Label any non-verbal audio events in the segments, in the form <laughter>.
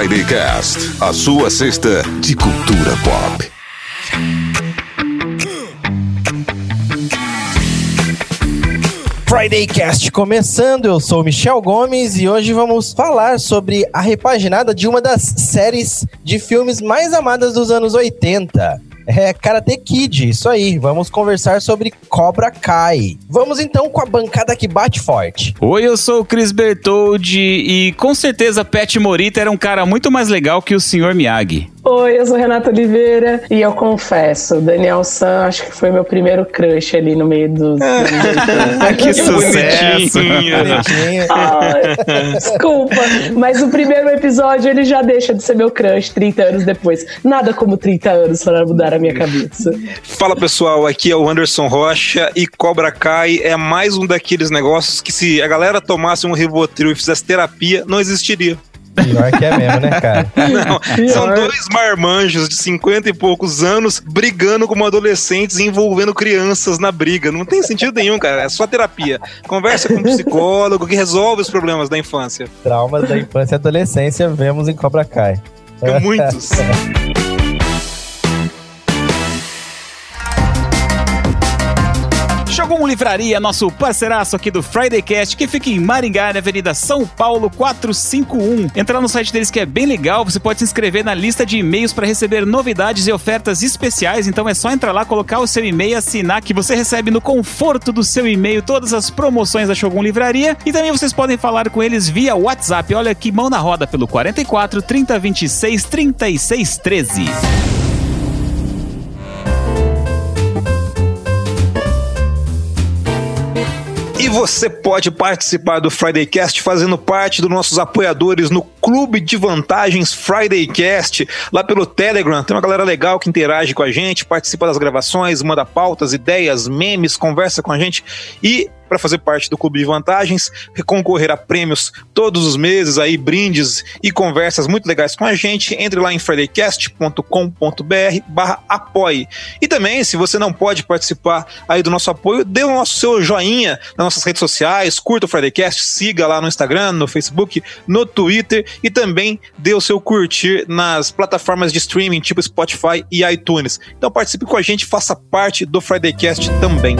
Friday Cast, a sua cesta de cultura pop. Friday Cast começando, eu sou Michel Gomes e hoje vamos falar sobre a repaginada de uma das séries de filmes mais amadas dos anos 80. É Karate Kid, isso aí. Vamos conversar sobre Cobra Kai. Vamos então com a bancada que bate forte. Oi, eu sou o Chris Bertoldi e com certeza Pat Morita era um cara muito mais legal que o Sr. Miyagi. Oi, eu sou Renata Oliveira e eu confesso, Daniel San acho que foi meu primeiro crush ali no meio dos. <laughs> que sucesso! Desculpa, mas o primeiro episódio ele já deixa de ser meu crush 30 anos depois. Nada como 30 anos para mudar a minha cabeça. Fala pessoal, aqui é o Anderson Rocha e Cobra Kai é mais um daqueles negócios que se a galera tomasse um Rivotril e fizesse terapia, não existiria. Pior que é mesmo, né, cara? <laughs> Não, são dois marmanjos de 50 e poucos anos brigando como adolescentes e envolvendo crianças na briga. Não tem sentido nenhum, cara. É só terapia. Conversa com um psicólogo que resolve os problemas da infância. Traumas da infância e adolescência vemos em Cobra Kai. Muitos. <laughs> Shogun Livraria, nosso parceiraço aqui do Friday Cast, que fica em Maringá, na Avenida São Paulo 451. Entrar no site deles que é bem legal, você pode se inscrever na lista de e-mails para receber novidades e ofertas especiais, então é só entrar lá, colocar o seu e-mail, assinar, que você recebe no conforto do seu e-mail todas as promoções da Shogun Livraria. E também vocês podem falar com eles via WhatsApp. Olha que mão na roda pelo 44 30 26 você pode participar do Friday Cast fazendo parte dos nossos apoiadores no Clube de Vantagens Friday Cast, lá pelo Telegram. Tem uma galera legal que interage com a gente, participa das gravações, manda pautas, ideias, memes, conversa com a gente e para fazer parte do Clube de Vantagens, concorrer a prêmios todos os meses, aí brindes e conversas muito legais com a gente. Entre lá em fridaycast.com.br barra apoie. E também, se você não pode participar aí do nosso apoio, dê o nosso seu joinha nas nossas redes sociais, curta o Fridaycast, siga lá no Instagram, no Facebook, no Twitter e também dê o seu curtir nas plataformas de streaming tipo Spotify e iTunes. Então participe com a gente, faça parte do Fridaycast também.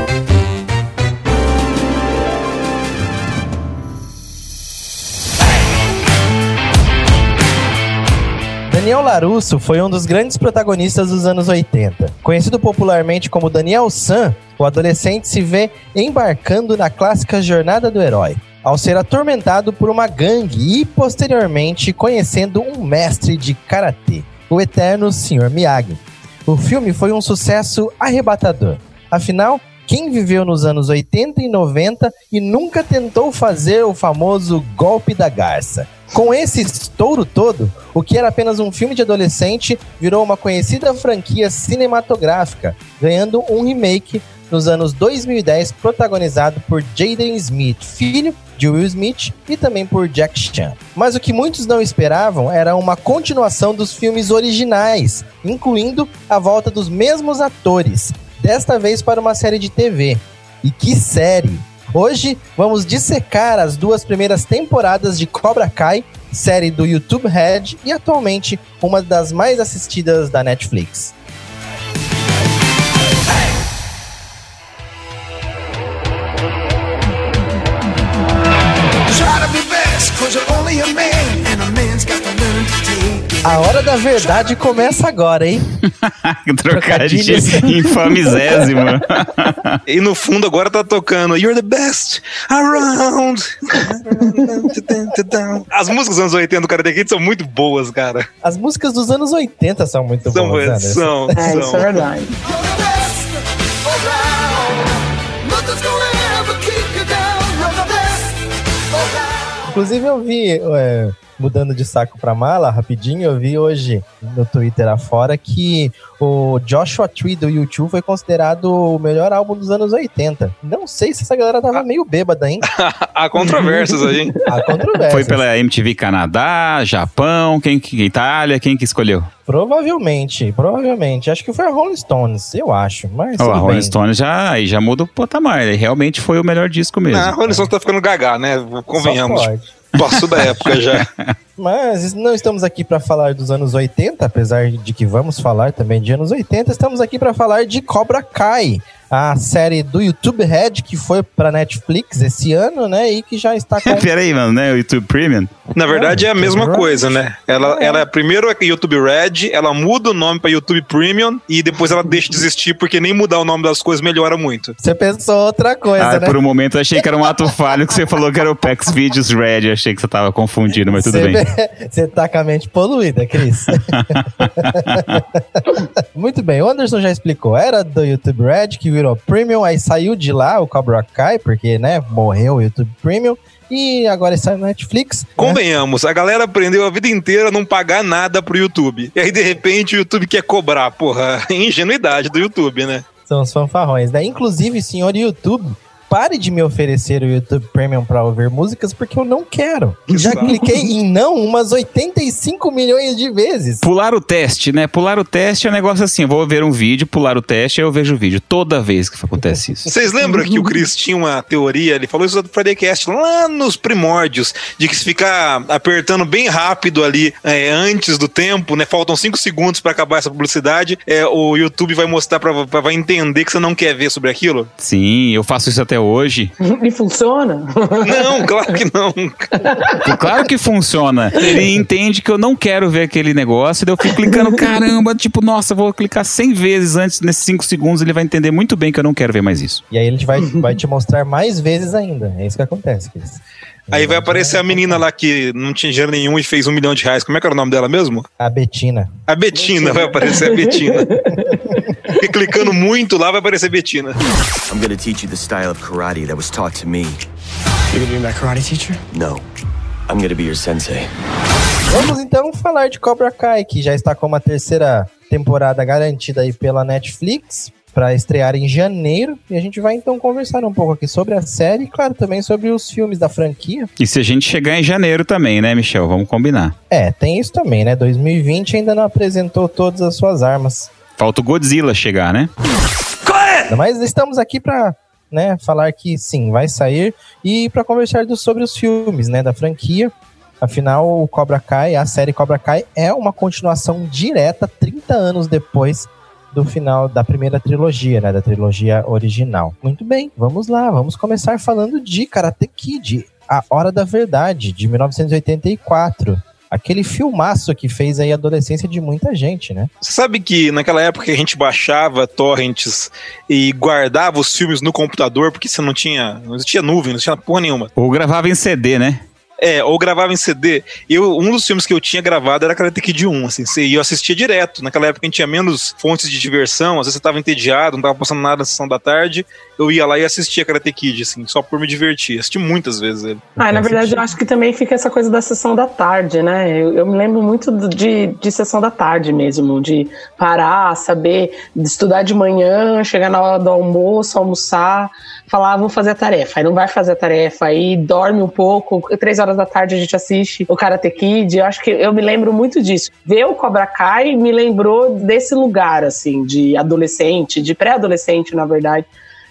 Daniel Larusso foi um dos grandes protagonistas dos anos 80. Conhecido popularmente como Daniel San, o adolescente se vê embarcando na clássica jornada do herói, ao ser atormentado por uma gangue e posteriormente conhecendo um mestre de karatê, o eterno Sr. Miyagi. O filme foi um sucesso arrebatador. Afinal, quem viveu nos anos 80 e 90 e nunca tentou fazer o famoso golpe da garça? Com esse estouro todo, o que era apenas um filme de adolescente virou uma conhecida franquia cinematográfica, ganhando um remake nos anos 2010, protagonizado por Jaden Smith, filho de Will Smith, e também por Jack Chan. Mas o que muitos não esperavam era uma continuação dos filmes originais, incluindo a volta dos mesmos atores, desta vez para uma série de TV. E que série! Hoje vamos dissecar as duas primeiras temporadas de Cobra Kai, série do YouTube Red e atualmente uma das mais assistidas da Netflix. A hora da verdade começa agora, hein? <laughs> Trocadilho infamizésimo. E no fundo agora tá tocando You're the best around. As músicas dos anos 80 do Karate Kid são muito boas, cara. As músicas dos anos 80 são muito São, boas, Anderson. são, <laughs> É, isso é são. verdade. Inclusive eu vi, é, mudando de saco pra mala, rapidinho, eu vi hoje no Twitter afora que o Joshua Tree do YouTube foi considerado o melhor álbum dos anos 80. Não sei se essa galera tava meio bêbada, hein? <laughs> Há controvérsias aí. Há controvérsias. Foi pela MTV Canadá, Japão, quem que, Itália, quem que escolheu? Provavelmente, provavelmente. Acho que foi a Rolling Stones, eu acho. Mas Oh, a Rolling bem. Stone já, aí já muda o patamar. Ele realmente foi o melhor disco mesmo. Ah, a Rolling Stone tá ficando gagá, né? Só Convenhamos. pode. Passou da época já. <laughs> Mas não estamos aqui para falar dos anos 80, apesar de que vamos falar também de anos 80. Estamos aqui para falar de Cobra Kai, a série do YouTube Red que foi para Netflix esse ano, né? E que já está <laughs> com. Peraí, mano, né? O YouTube Premium? Na verdade é a mesma coisa, né? Ela, ela primeiro é YouTube Red, ela muda o nome para YouTube Premium e depois ela deixa de existir porque nem mudar o nome das coisas melhora muito. Você pensou outra coisa, Ah, né? por um momento eu achei que era um ato falho que você falou que era o PEX Videos Red. Eu achei que você tava confundindo, mas tudo Você bem. <laughs> Você tá com a mente poluída, Cris. <laughs> Muito bem, o Anderson já explicou. Era do YouTube Red que virou Premium, aí saiu de lá o Cobra Kai, porque, né, morreu o YouTube Premium. E agora está no Netflix. né? Convenhamos, a galera aprendeu a vida inteira a não pagar nada pro YouTube. E aí, de repente, o YouTube quer cobrar. Porra, <laughs> ingenuidade do YouTube, né? São os fanfarrões, né? Inclusive, senhor YouTube, pare de me oferecer o YouTube Premium pra ouvir músicas, porque eu não quero. Já Exato. cliquei em não umas 85 milhões de vezes. Pular o teste, né? Pular o teste é um negócio assim: eu vou ver um vídeo, pular o teste, aí eu vejo o vídeo. Toda vez que acontece isso. Vocês lembram que o Chris tinha uma teoria, ele falou isso do Fridaycast lá nos primórdios, de que se ficar apertando bem rápido ali é, antes do tempo, né? Faltam 5 segundos pra acabar essa publicidade, é, o YouTube vai mostrar, pra, pra- vai entender que você não quer ver sobre aquilo? Sim, eu faço isso até hoje. <laughs> E funciona? Não, claro que não. Claro que funciona. Ele entende que eu não quero ver aquele negócio, daí eu fico clicando, caramba, tipo, nossa, vou clicar 100 vezes antes, nesses 5 segundos, ele vai entender muito bem que eu não quero ver mais isso. E aí ele vai, vai te mostrar mais vezes ainda. É isso que acontece, Cris. Aí vai aparecer a menina lá que não tinha dinheiro nenhum e fez um milhão de reais. Como é que era o nome dela mesmo? A Betina. A Betina, vai aparecer a Betina. <laughs> E clicando muito lá vai aparecer a Betina. I'm gonna teach you the style of karate that was taught to me. You're gonna be my karate teacher? No, I'm gonna be your sensei. Vamos então falar de Cobra Kai, que já está com uma terceira temporada garantida aí pela Netflix para estrear em janeiro. E a gente vai então conversar um pouco aqui sobre a série e, claro, também sobre os filmes da franquia. E se a gente chegar em janeiro também, né, Michel? Vamos combinar. É, tem isso também, né? 2020 ainda não apresentou todas as suas armas. Falta o Godzilla chegar, né? Mas estamos aqui para né, falar que sim, vai sair e para conversar do- sobre os filmes né, da franquia. Afinal, o Cobra Kai, a série Cobra Kai, é uma continuação direta 30 anos depois do final da primeira trilogia, né, da trilogia original. Muito bem, vamos lá, vamos começar falando de Karate Kid, A Hora da Verdade, de 1984. Aquele filmaço que fez aí a adolescência de muita gente, né? Você sabe que naquela época que a gente baixava torrents e guardava os filmes no computador, porque você não tinha, não existia nuvem, não tinha porra nenhuma. Ou gravava em CD, né? É, ou gravava em CD. Eu, um dos filmes que eu tinha gravado era Karate Kid 1, assim, e eu assistia direto. Naquela época a gente tinha menos fontes de diversão, às vezes você tava entediado, não tava passando nada na sessão da tarde, eu ia lá e assistia Karate Kid, assim, só por me divertir. Assisti muitas vezes ele. Ah, na verdade, eu acho que também fica essa coisa da sessão da tarde, né? Eu, eu me lembro muito de, de sessão da tarde mesmo, de parar, saber, de estudar de manhã, chegar na hora do almoço, almoçar, falar, ah, vou fazer a tarefa. Aí não vai fazer a tarefa, aí dorme um pouco, três horas da tarde a gente assiste o Karate Kid. Eu acho que eu me lembro muito disso. Ver o Cobra Kai me lembrou desse lugar, assim, de adolescente, de pré-adolescente, na verdade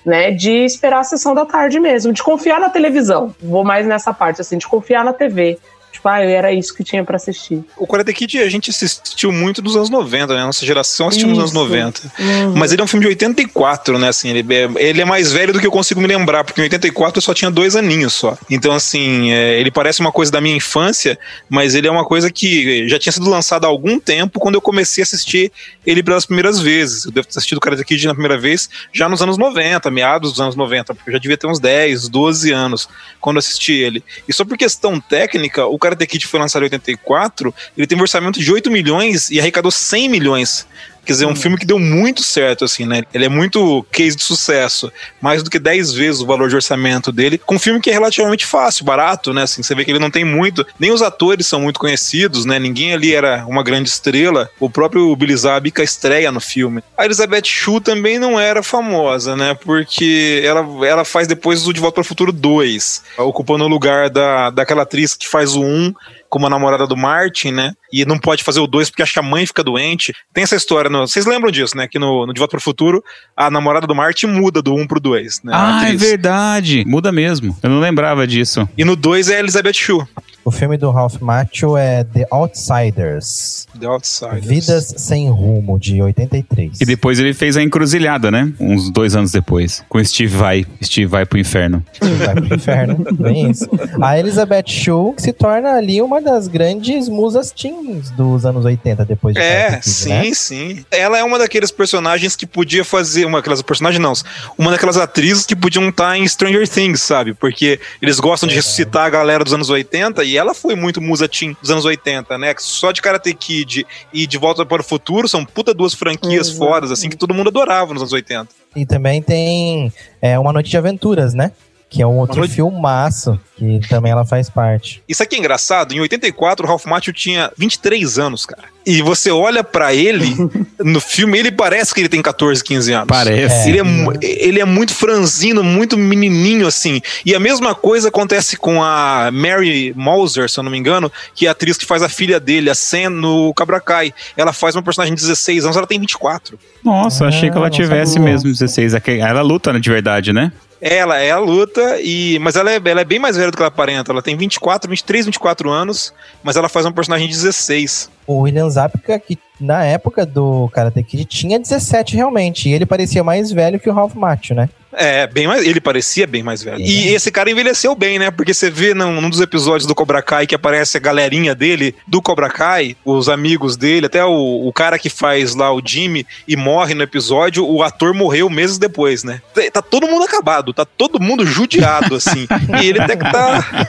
né, de esperar a sessão da tarde mesmo, de confiar na televisão. Vou mais nessa parte, assim, de confiar na TV. Tipo, ah, era isso que tinha pra assistir. O Karate Kid a gente assistiu muito nos anos 90, né? Nossa geração assistiu nos anos Isso. 90. Uhum. Mas ele é um filme de 84, né? Assim, ele, é, ele é mais velho do que eu consigo me lembrar, porque em 84 eu só tinha dois aninhos só. Então, assim, é, ele parece uma coisa da minha infância, mas ele é uma coisa que já tinha sido lançado há algum tempo quando eu comecei a assistir ele pelas primeiras vezes. Eu devo ter assistido o Karate Kid na primeira vez já nos anos 90, meados dos anos 90, porque eu já devia ter uns 10, 12 anos quando assisti ele. E só por questão técnica, o Karate Kid foi lançado em 84, ele tem um orçamento de 8 milhões e arrecadou 100 milhões. Quer dizer, é um filme que deu muito certo, assim, né? Ele é muito case de sucesso. Mais do que 10 vezes o valor de orçamento dele. Com um filme que é relativamente fácil, barato, né? Assim, você vê que ele não tem muito. Nem os atores são muito conhecidos, né? Ninguém ali era uma grande estrela. O próprio Billy Zabka estreia no filme. A Elizabeth Shue também não era famosa, né? Porque ela, ela faz depois o De Volta para o Futuro 2, ocupando o lugar da, daquela atriz que faz o 1 como a namorada do Martin, né? E não pode fazer o 2 porque acha a mãe fica doente. Tem essa história, no, vocês lembram disso, né? Que no, no De Volta pro Futuro, a namorada do Martin muda do 1 pro 2, né? Ah, é verdade. Muda mesmo. Eu não lembrava disso. E no 2 é a Elizabeth Shue. O filme do Ralph Macchio é The Outsiders. The Outsiders. Vidas Sem Rumo, de 83. E depois ele fez a encruzilhada, né? Uns dois anos depois. Com Steve Vai. Steve vai pro inferno. Vai pro inferno, bem isso. A Elizabeth Shue se torna ali uma das grandes musas teens dos anos 80, depois de É, sim, né? sim. Ela é uma daqueles personagens que podia fazer. Uma daquelas personagens, não. Uma daquelas atrizes que podiam estar em Stranger Things, sabe? Porque eles gostam de ressuscitar a galera dos anos 80 e ela foi muito musa teen dos anos 80, né? Só de Karate Kid e De Volta para o Futuro são puta duas franquias fodas, assim, que todo mundo adorava nos anos 80. E também tem é, Uma Noite de Aventuras, né? Que é um outro Noite- filmaço, que também ela faz parte. Isso aqui é engraçado, em 84 o Ralph Macchio tinha 23 anos, cara. E você olha pra ele, <laughs> no filme, ele parece que ele tem 14, 15 anos. Parece. Ele é, mu- ele é muito franzino, muito menininho, assim. E a mesma coisa acontece com a Mary Mauser, se eu não me engano, que é a atriz que faz a filha dele, a Sam, no Cobra Kai. Ela faz uma personagem de 16 anos, ela tem 24. Nossa, achei que ela Ah, tivesse sabia. mesmo 16. É que Ela luta né, de verdade, né? Ela é a luta, e mas ela é, ela é bem mais velha do que ela aparenta. Ela tem 24, 23, 24 anos, mas ela faz uma personagem de 16. O William Zabka, que na época do Karate Kid tinha 17 realmente, e ele parecia mais velho que o Ralph Macchio, né? É, bem mais. Ele parecia bem mais velho. E É. esse cara envelheceu bem, né? Porque você vê num, num dos episódios do Cobra Kai que aparece a galerinha dele, do Cobra Kai, os amigos dele, até o, o cara que faz lá o Jimmy e morre no episódio, o ator morreu meses depois, né? Tá, tá todo mundo acabado, tá todo mundo judiado, assim. <laughs> e ele até que tá.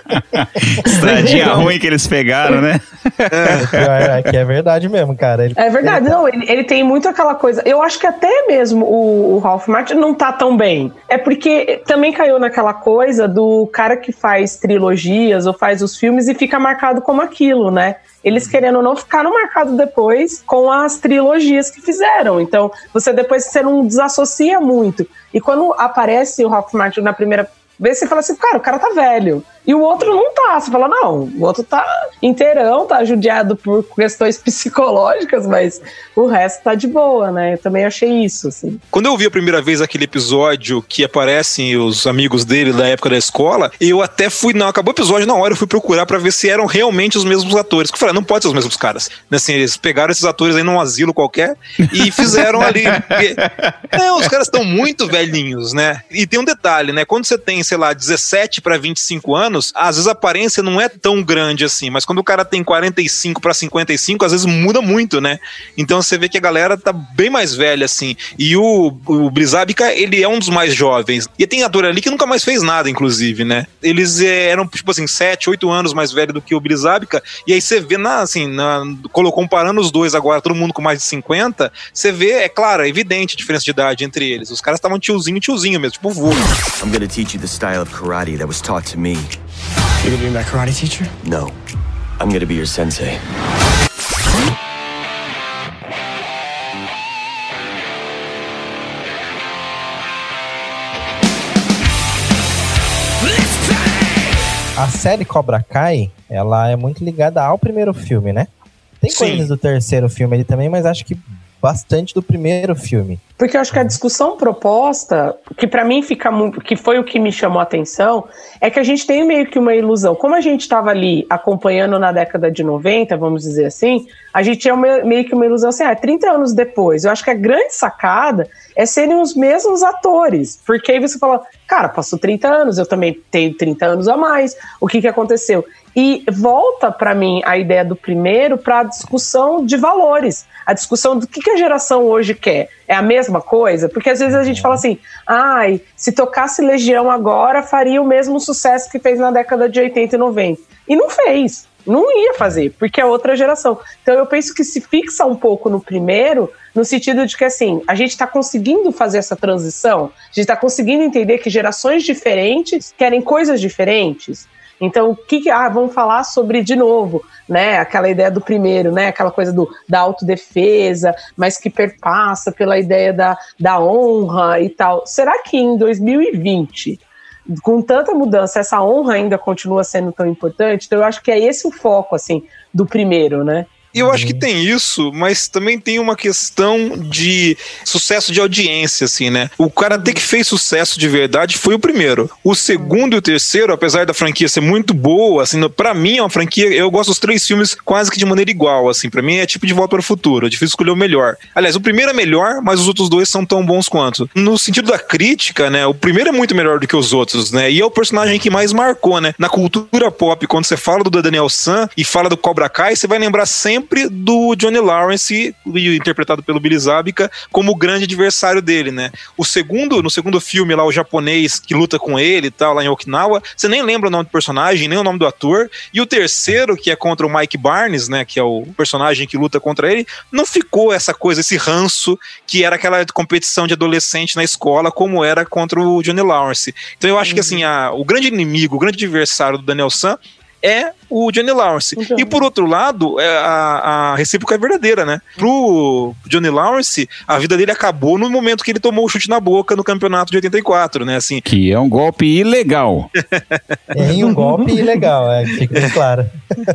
<laughs> Estradinha ruim que eles pegaram, né? É que é verdade mesmo, cara. Ele- É verdade, não, ele, ele tem muito aquela coisa. Eu acho que até mesmo o, o Ralph Martin não tá tão bem. É porque também caiu naquela coisa do cara que faz trilogias ou faz os filmes e fica marcado como aquilo, né? Eles querendo ou não ficaram marcados depois com as trilogias que fizeram. Então, você depois você não desassocia muito. E quando aparece o Ralph Martin na primeira vez, você fala assim, cara, o cara tá velho. E o outro não tá. Você fala, não, o outro tá inteirão, tá judiado por questões <laughs> psicológicas, mas o resto tá de boa, né? Eu também achei isso, assim. Quando eu vi a primeira vez aquele episódio que aparecem os amigos dele da época da escola, eu até fui. Não, acabou o episódio na hora, eu fui procurar pra ver se eram realmente os mesmos atores. Que eu falei, não pode ser os mesmos caras. Assim, eles pegaram esses atores aí num asilo qualquer e <laughs> fizeram ali. Porque, não, os caras estão muito velhinhos, né? E tem um detalhe, né? Quando você tem, sei lá, 17 pra 25 anos, às vezes a aparência não é tão grande assim, mas quando o cara tem 45 pra 55, às vezes muda muito, né? Então você vê que a galera tá bem mais velha, assim. E o, o Brizabica, ele é um dos mais jovens. E tem ator ali que nunca mais fez nada, inclusive, né? Eles eh, eram, tipo assim, 7, 8 anos mais velho do que o Brizabica. E aí você vê, na, assim, na, comparando os dois agora, todo mundo com mais de 50, você vê, é claro, é evidente a diferença de idade entre eles. Os caras estavam tiozinho, tiozinho mesmo, tipo vô. I'm gonna teach you the style of karate that was taught to me. You gonna be my karate teacher? No, I'm gonna be your sensei. A série Cobra Kai, ela é muito ligada ao primeiro filme, né? Tem Sim. coisas do terceiro filme ali também, mas acho que bastante do primeiro filme. Porque eu acho que a discussão proposta, que pra mim fica muito, que foi o que me chamou a atenção, é que a gente tem meio que uma ilusão. Como a gente estava ali acompanhando na década de 90, vamos dizer assim, a gente tinha uma- meio que uma ilusão assim, ah, 30 anos depois. Eu acho que a grande sacada é serem os mesmos atores. Porque aí você fala, cara, passou 30 anos, eu também tenho 30 anos a mais. O que, que aconteceu? E volta pra mim a ideia do primeiro para a discussão de valores, a discussão do que, que a geração hoje quer. É a mesma coisa? Porque às vezes a gente fala assim, ai, se tocasse Legião agora, faria o mesmo sucesso que fez na década de 80 e 90. E não fez. Não ia fazer, porque é outra geração. Então eu penso que se fixa um pouco no primeiro, no sentido de que assim, a gente está conseguindo fazer essa transição, a gente está conseguindo entender que gerações diferentes querem coisas diferentes. Então, o que, que ah, vamos falar sobre de novo, né? Aquela ideia do primeiro, né? Aquela coisa do, da autodefesa, mas que perpassa pela ideia da, da honra e tal. Será que em 2020, com tanta mudança, essa honra ainda continua sendo tão importante? Então, eu acho que é esse o foco, assim, do primeiro, né? E eu acho que tem isso, mas também tem uma questão de sucesso de audiência, assim, né? O Karate que fez sucesso de verdade foi o primeiro. O segundo e o terceiro, apesar da franquia ser muito boa, assim, para mim é uma franquia, eu gosto dos três filmes quase que de maneira igual, assim, para mim é tipo de volta para o futuro, é difícil escolher o melhor. Aliás, o primeiro é melhor, mas os outros dois são tão bons quanto. No sentido da crítica, né, o primeiro é muito melhor do que os outros, né? E é o personagem que mais marcou, né? Na cultura pop, quando você fala do Daniel San e fala do Cobra Kai, você vai lembrar sempre do Johnny Lawrence, interpretado pelo Billy Zabka, como o grande adversário dele, né? O segundo, no segundo filme lá, o japonês que luta com ele e tal, lá em Okinawa, você nem lembra o nome do personagem, nem o nome do ator. E o terceiro, que é contra o Mike Barnes, né? Que é o personagem que luta contra ele, não ficou essa coisa, esse ranço que era aquela competição de adolescente na escola, como era contra o Johnny Lawrence. Então eu acho uhum. que assim, a, o grande inimigo, o grande adversário do Daniel San é o Johnny Lawrence. Então. E por outro lado, é, a, a recíproca é verdadeira, né? Pro Johnny Lawrence, a vida dele acabou no momento que ele tomou o chute na boca no campeonato de 84, né? Assim. Que é um golpe ilegal. <laughs> é um golpe ilegal, é, fica bem claro.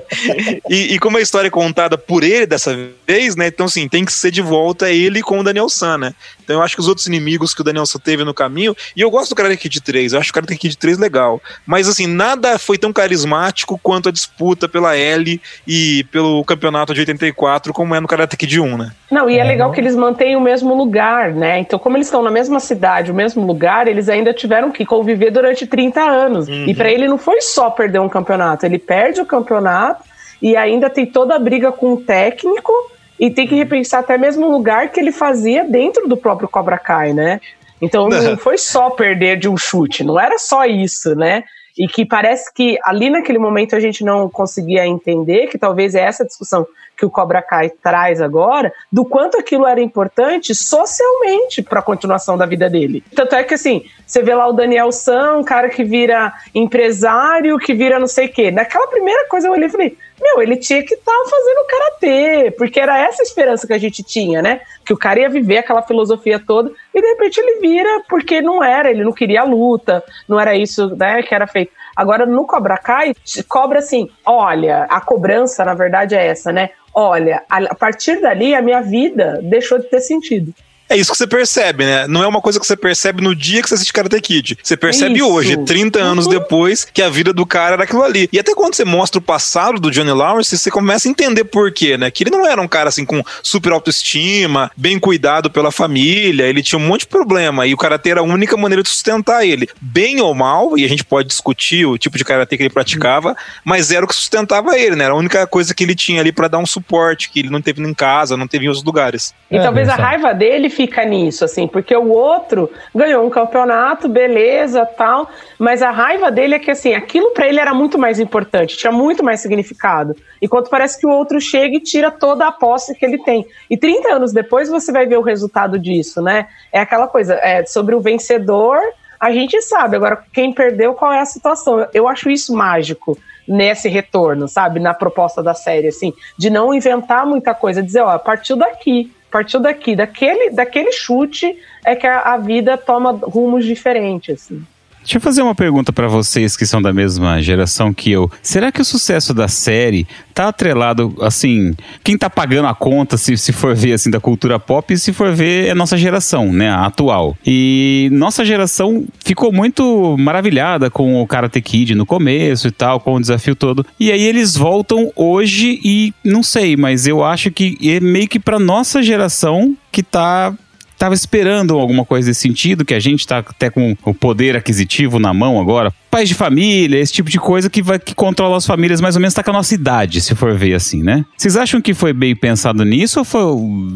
<laughs> e, e, como a história é contada por ele dessa vez, né? Então, assim, tem que ser de volta ele com o Daniel San, né? Então eu acho que os outros inimigos que o Daniel San teve no caminho, e eu gosto do Karate Kid 3, eu acho o Karate Kid 3 legal, mas assim, nada foi tão carismático quanto a disputa pela L e pelo campeonato de 84, como é no Karate Kid 1, né? Não, e é legal que eles mantêm o mesmo lugar, né? Então, como eles estão na mesma cidade, o mesmo lugar, eles ainda tiveram que conviver durante 30 anos. Uhum. E para ele não foi só perder um campeonato, ele perde o campeonato e ainda tem toda a briga com o técnico e tem que repensar até mesmo o lugar que ele fazia dentro do próprio Cobra Kai, né? Então <laughs> não foi só perder de um chute, não era só isso, né? E que parece que ali naquele momento a gente não conseguia entender, que talvez é essa discussão que o Cobra Kai traz agora, do quanto aquilo era importante socialmente para a continuação da vida dele. Tanto é que assim, você vê lá o Daniel San, um cara que vira empresário, que vira não sei o quê. Naquela primeira coisa eu olhei e falei, meu, ele tinha que estar tá fazendo karatê, porque era essa esperança que a gente tinha, né? Que o cara ia viver aquela filosofia toda e de repente ele vira porque não era, ele não queria a luta, não era isso, né, que era feito. Agora no Cobra Kai, cobra assim, olha, a cobrança na verdade é essa, né? Olha, a partir dali a minha vida deixou de ter sentido. É isso que você percebe, né? Não é uma coisa que você percebe no dia que você assiste Karate Kid. Você percebe isso. hoje, 30 anos uhum. depois, que a vida do cara era aquilo ali. E até quando você mostra o passado do Johnny Lawrence, você começa a entender por quê, né? Que ele não era um cara assim com super autoestima, bem cuidado pela família, ele tinha um monte de problema. E o Karate era a única maneira de sustentar ele. Bem ou mal, e a gente pode discutir o tipo de Karate que ele praticava, uhum. mas era o que sustentava ele, né? Era a única coisa que ele tinha ali para dar um suporte, que ele não teve em casa, não teve em outros lugares. E é, talvez a raiva dele fica nisso, assim, porque o outro ganhou um campeonato, beleza, tal, mas a raiva dele é que, assim, aquilo para ele era muito mais importante, tinha muito mais significado. Enquanto parece que o outro chega e tira toda a posse que ele tem. E 30 anos depois você vai ver o resultado disso, né? É aquela coisa, é sobre o vencedor, a gente sabe, agora quem perdeu, qual é a situação. Eu acho isso mágico nesse retorno, sabe? Na proposta da série, assim, de não inventar muita coisa, dizer, ó, partiu daqui partiu daqui, daquele, daquele chute, é que a, a vida toma rumos diferentes. Assim. Deixa eu fazer uma pergunta para vocês que são da mesma geração que eu. Será que o sucesso da série tá atrelado, assim, quem tá pagando a conta, se, se for ver, assim, da cultura pop, se for ver, é nossa geração, né, a atual. E nossa geração ficou muito maravilhada com o Karate Kid no começo e tal, com o desafio todo. E aí eles voltam hoje e, não sei, mas eu acho que é meio que pra nossa geração que tá estava esperando alguma coisa desse sentido, que a gente está até com o poder aquisitivo na mão agora. Pais de família, esse tipo de coisa que vai que controla as famílias mais ou menos está com a nossa idade, se for ver assim, né? Vocês acham que foi bem pensado nisso ou foi.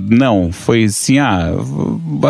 Não, foi assim, ah,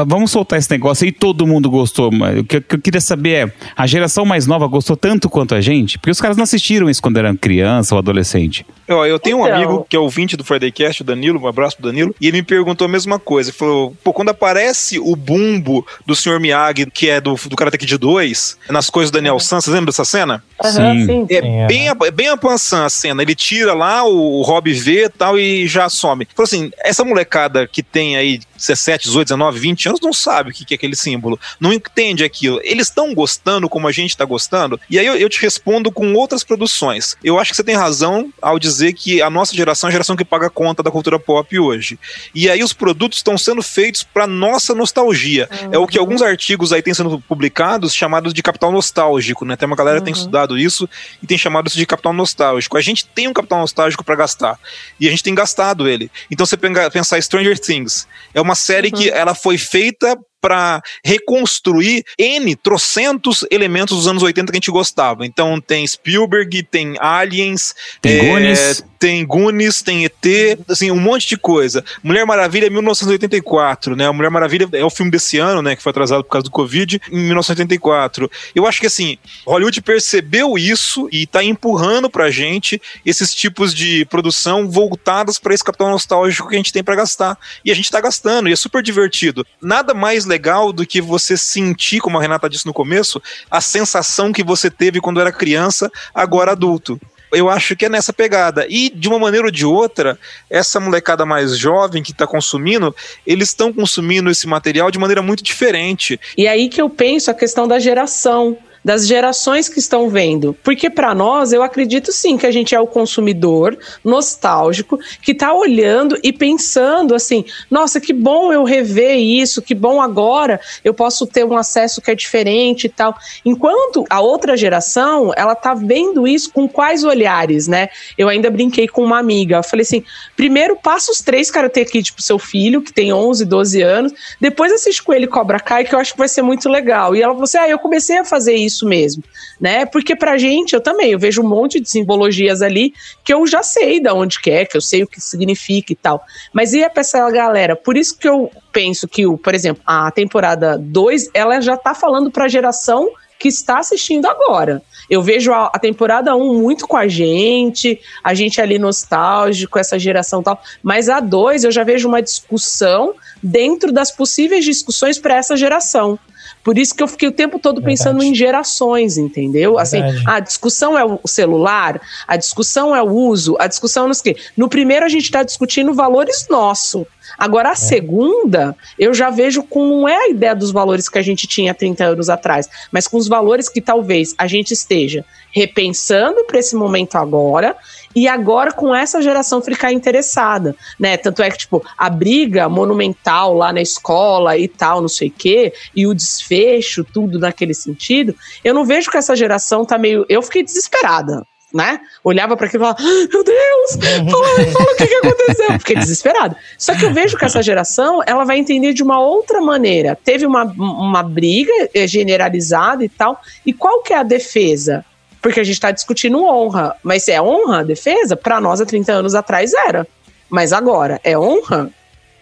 vamos soltar esse negócio aí todo mundo gostou. O que, eu queria saber é: a geração mais nova gostou tanto quanto a gente? Porque os caras não assistiram isso quando eram criança ou adolescente. Eu, eu tenho então... um amigo que é ouvinte do Friday Cast, o Danilo, um abraço pro Danilo, e ele me perguntou a mesma coisa. Ele falou: pô, quando aparece o bumbo do Sr. Miyagi, que é do, do Karate Kid 2, nas coisas do Daniel San, você lembra dessa cena? Aham, sim. É Sim, bem, a, bem a Pansan a cena. Ele tira lá, o Rob vê e tal e já some. Falou assim: essa molecada que tem aí 17, 18, 19, 20 anos não sabe o que é aquele símbolo. Não entende aquilo. Eles estão gostando como a gente está gostando. E aí eu, eu te respondo com outras produções. Eu acho que você tem razão ao dizer que a nossa geração é a geração que paga a conta da cultura pop hoje. E aí os produtos estão sendo feitos para nossa nostalgia. É o que alguns artigos aí têm sendo publicados chamados de capital nostálgico, né? Tem uma galera que tem estudado isso e tem chamado isso de capital nostálgico. A gente tem um capital nostálgico para gastar e a gente tem gastado ele. Então você pensar Stranger Things, é uma série que ela foi feita para reconstruir N trocentos elementos dos anos 80 que a gente gostava. Então tem Spielberg, tem Aliens, Tem é, Goonies. tem Goonies, tem ET, assim, um monte de coisa. Mulher Maravilha é 1984, né? A Mulher Maravilha é o filme desse ano, né? Que foi atrasado por causa do Covid, em 1984. Eu acho que, assim, Hollywood percebeu isso e tá empurrando pra gente esses tipos de produção voltadas para esse capital nostálgico que a gente tem pra gastar. E a gente tá gastando, e é super divertido. Nada mais legal do que você sentir, como a Renata disse no começo, a sensação que você teve quando era criança, agora adulto. Eu acho que é nessa pegada. E, de uma maneira ou de outra, essa molecada mais jovem que está consumindo, eles estão consumindo esse material de maneira muito diferente. E aí que eu penso a questão da geração, das gerações que estão vendo. Porque para nós, eu acredito sim que a gente é o consumidor nostálgico que tá olhando e pensando assim: nossa, que bom eu rever isso, que bom agora eu posso ter um acesso que é diferente e tal. Enquanto a outra geração, ela tá vendo isso com quais olhares, né? Eu ainda brinquei com uma amiga. Eu falei assim: primeiro passa os três Karate Kid pro seu filho, que tem 11, 12 anos, depois assiste com ele Cobra Kai, que eu acho que vai ser muito legal. E ela falou assim: ah, eu comecei a fazer isso mesmo, né? Porque pra gente, eu também, eu vejo um monte de simbologias ali que eu já sei da onde que é, que eu sei o que significa e tal. Mas e pra essa galera? Por isso que eu penso que, o, por exemplo, a temporada 2, ela já tá falando pra geração que está assistindo agora. Eu vejo a, a temporada 1 muito com a gente, a gente ali nostálgico, essa geração tal, mas a 2 eu já vejo uma discussão dentro das possíveis discussões para essa geração. Por isso que eu fiquei o tempo todo pensando Verdade. em gerações, entendeu? Assim, Verdade. a discussão é o celular, a discussão é o uso, a discussão o quê. No primeiro a gente está discutindo valores nossos. Agora, a segunda, eu já vejo com não é a ideia dos valores que a gente tinha 30 anos atrás, mas com os valores que talvez a gente esteja repensando para esse momento agora e agora com essa geração ficar interessada, né? Tanto é que, tipo, a briga monumental lá na escola e tal, não sei o quê, e o desfecho, tudo naquele sentido, eu não vejo que essa geração tá meio. Eu fiquei desesperada. Né? Olhava para aquilo e falava: "Ah, Meu Deus, fala, fala o que, que <laughs> aconteceu. Fiquei desesperada. Só que eu vejo que essa geração ela vai entender de uma outra maneira. Teve uma, uma briga generalizada e tal. E qual que é a defesa? Porque a gente está discutindo honra. Mas se é honra a defesa, para nós há 30 anos atrás era. Mas agora, é honra?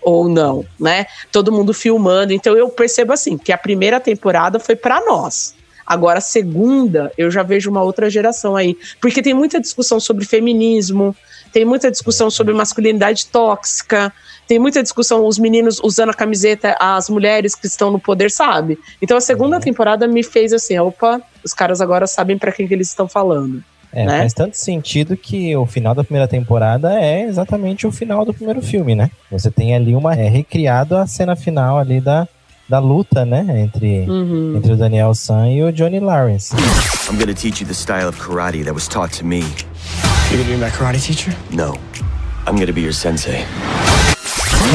Ou não, né? Todo mundo filmando. Então eu percebo assim, que a primeira temporada foi para nós. Agora, a segunda, eu já vejo uma outra geração aí. Porque tem muita discussão sobre feminismo, tem muita discussão sobre masculinidade tóxica, tem muita discussão, os meninos usando a camiseta, as mulheres que estão no poder, sabe? Então a segunda temporada me fez assim, opa, os caras agora sabem para quem que eles estão falando. É, né? faz tanto sentido que o final da primeira temporada é exatamente o final do primeiro filme, né? Você tem ali uma. É recriado a cena final ali da, da luta, né? Entre, Uhum. entre o Daniel San e o Johnny Lawrence. I'm gonna teach you the style of karate that was taught to me. You're gonna be my karate teacher? No, I'm gonna be your sensei.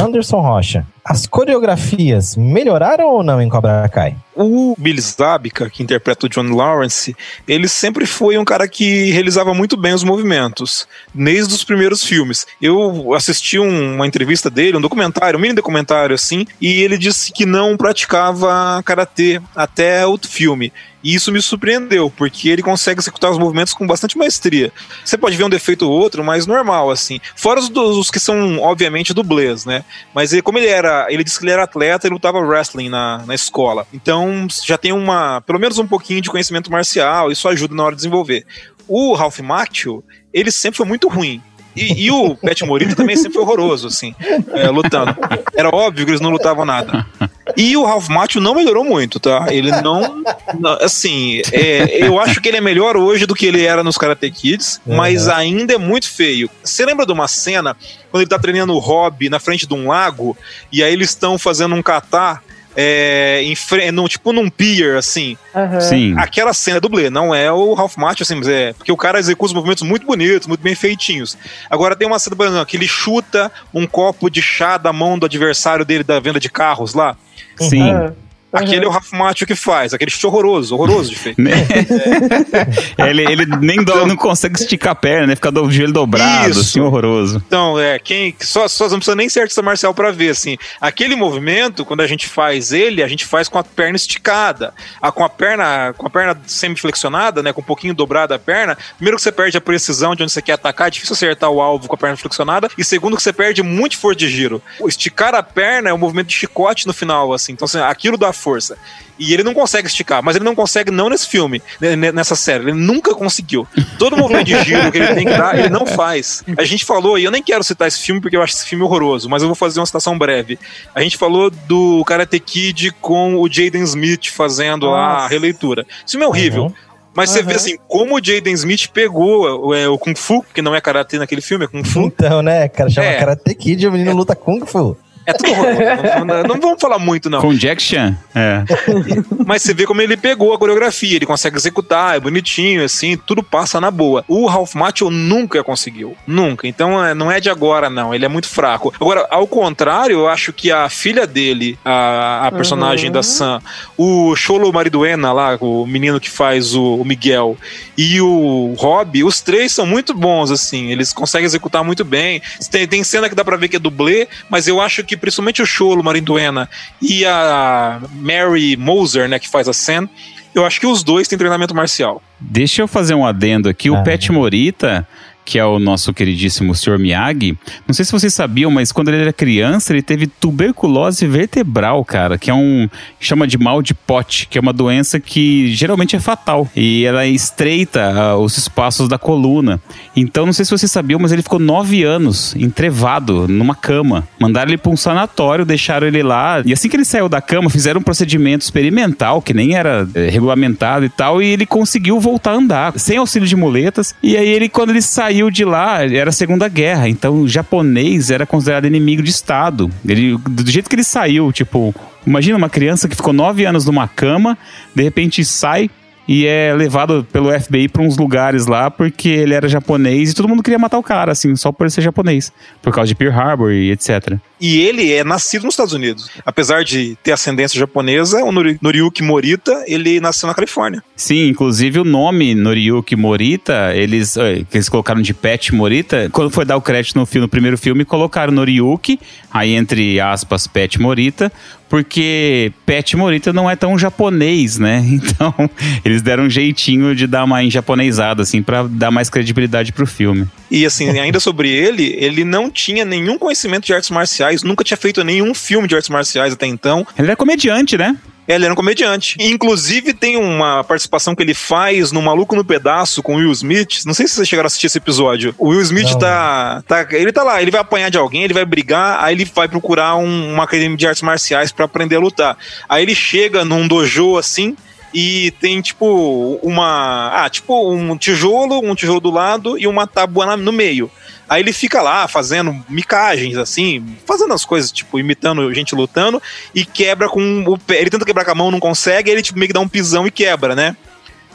Anderson Rocha, as coreografias melhoraram ou não em Cobra Kai? O Billy Zabka, que interpreta o John Lawrence, ele sempre foi um cara que realizava muito bem os movimentos, desde os primeiros filmes. Eu assisti um- uma entrevista dele, um documentário, um mini documentário assim, e ele disse que não praticava karatê até o filme. E isso me surpreendeu, porque ele consegue executar os movimentos com bastante maestria. Você pode ver um defeito ou outro, mas normal, assim. Fora os, os que são, obviamente, dublês, né? Mas ele, como ele era, ele disse que ele era atleta e lutava wrestling na, na escola. Então já tem uma, pelo menos um pouquinho de conhecimento marcial, isso ajuda na hora de desenvolver. O Ralph Macchio, ele sempre foi muito ruim. E, e o Pet Morita também sempre foi horroroso, assim, é, lutando. Era óbvio que eles não lutavam nada. E o Ralph Macchio não melhorou muito, tá? Ele não. não- assim, é, eu acho que ele é melhor hoje do que ele era nos Karate Kids, mas ainda é muito feio. Você lembra de uma cena quando ele tá treinando o Hobby na frente de um lago e aí eles estão fazendo um kata é, em num- tipo num pier, assim. Aham. Sim. Aquela cena é dublê, não é o Ralph Macchio, assim, mas é porque o cara executa os movimentos muito bonitos, muito bem feitinhos. Agora tem uma cena, por exemplo, que ele chuta um copo de chá da mão do adversário dele da venda de carros lá. Sim. Aham. Aquele é o Ralph Macchio que faz, aquele chute horroroso, horroroso de feito. Né? <laughs> ele, ele nem do- não consegue esticar a perna, né? Fica do o joelho dobrado, Isso. assim, horroroso. Então, é, quem só, só não precisa nem ser artista marcial pra ver, assim. Aquele movimento, quando a gente faz ele, a gente faz com a perna esticada. A, com a perna, com a perna semi-flexionada, né, com um pouquinho dobrada a perna, primeiro que você perde a precisão de onde você quer atacar, é difícil acertar o alvo com a perna flexionada, e segundo que você perde muito força de giro. O esticar a perna é um movimento de chicote no final, assim. Então, assim, aquilo dá força. E ele não consegue esticar, mas ele não consegue não nesse filme, né, né, nessa série. Ele nunca conseguiu. Todo movimento de giro que ele tem que dar, ele não faz. A gente falou, e eu nem quero citar esse filme porque eu acho esse filme horroroso, mas eu vou fazer uma citação breve. A gente falou do Karate Kid com o Jaden Smith fazendo lá a Nossa. releitura. Esse filme é horrível. Uhum. Mas você Uhum. vê assim, como o Jaden Smith pegou o, é, o Kung Fu, que não é karatê naquele filme, é Kung Fu. Então, né, cara, chama É. Karate Kid e o menino luta Kung Fu. É tudo horroroso. não, não- vamos falar muito, não. Com Jack Chan. É. <laughs> Mas você vê como ele pegou a coreografia, ele consegue executar, é bonitinho, assim, tudo passa na boa. O Ralph Macchio nunca conseguiu, nunca. Então é, não é de agora, não, ele é muito fraco. Agora, ao contrário, eu acho que a filha dele, a, a personagem da Sam, o Cholo Mariduena lá, o menino que faz o, o Miguel, e o Rob, os três são muito bons, assim, eles conseguem executar muito bem. Tem, tem cena que dá pra ver que é dublê, mas eu acho que principalmente o Cholo Mariduena e a Mary Moser, né, que faz a Sam, eu acho que os dois têm treinamento marcial. Deixa eu fazer um adendo aqui. O Ah. Pet Morita, que é o nosso queridíssimo Sr. Miyagi, não sei se vocês sabiam, mas quando ele era criança, ele teve tuberculose vertebral, cara, que é um chama de mal de pote, que é uma doença que geralmente é fatal e ela estreita ah, os espaços da coluna. Então, não sei se vocês sabiam, mas ele ficou nove anos entrevado numa cama. Mandaram ele para um sanatório, deixaram ele lá e assim que ele saiu da cama, fizeram um procedimento experimental que nem era eh, regulamentado e tal, e ele conseguiu voltar a andar sem auxílio de muletas. E aí ele, quando ele saiu de lá, era a Segunda Guerra, então o japonês era considerado inimigo de Estado. Ele, do jeito que ele saiu, tipo, imagina uma criança que ficou nove anos numa cama, de repente sai e é levado pelo FBI para uns lugares lá porque ele era japonês e todo mundo queria matar o cara, assim, só por ele ser japonês, por causa de Pearl Harbor e etc. E ele é nascido nos Estados Unidos. Apesar de ter ascendência japonesa, o Nori- Noriyuki Morita, ele nasceu na Califórnia. Sim, inclusive o nome Noriyuki Morita, eles, eh, eles colocaram de Pet Morita, quando foi dar o crédito no, filme, no primeiro filme, colocaram Noriyuki, aí entre aspas, Pet Morita, porque Pet Morita não é tão japonês, né? <laughs> Então, eles deram um jeitinho de dar uma japonesada, assim, pra dar mais credibilidade pro filme. E assim, ainda sobre ele, ele não tinha nenhum conhecimento de artes marciais, nunca tinha feito nenhum filme de artes marciais até então. Ele era comediante, né? Ele era um comediante. Inclusive, tem uma participação que ele faz no Maluco no Pedaço com o Will Smith. Não sei se vocês chegaram a assistir esse episódio. O Will Smith Não. tá, tá. Ele tá lá, ele vai apanhar de alguém, ele vai brigar, aí ele vai procurar um- uma academia de artes marciais pra aprender a lutar. Aí ele chega num dojo assim. E tem, tipo, uma. Ah, tipo, um tijolo, um tijolo do lado e uma tábua no meio. Aí ele fica lá fazendo micagens, assim, fazendo as coisas, tipo, imitando gente lutando, e quebra com o pé. Ele tenta quebrar com a mão, não consegue, aí ele tipo, meio que dá um pisão e quebra, né?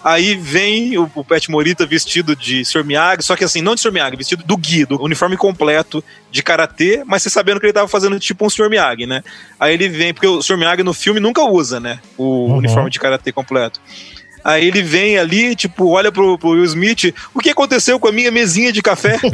Aí vem o, o Pet Morita vestido de Sr. Miyagi, só que assim, não de Sr. Miyagi, vestido do Gui, do uniforme completo de karatê, mas você sabendo que ele tava fazendo tipo um Sr. Miyagi, né? Aí ele vem, porque o Sr. Miyagi no filme nunca usa, né? O Uhum. uniforme de karatê completo. Aí ele vem ali, tipo, olha pro, pro Will Smith, o que aconteceu com a minha mesinha de café? <laughs>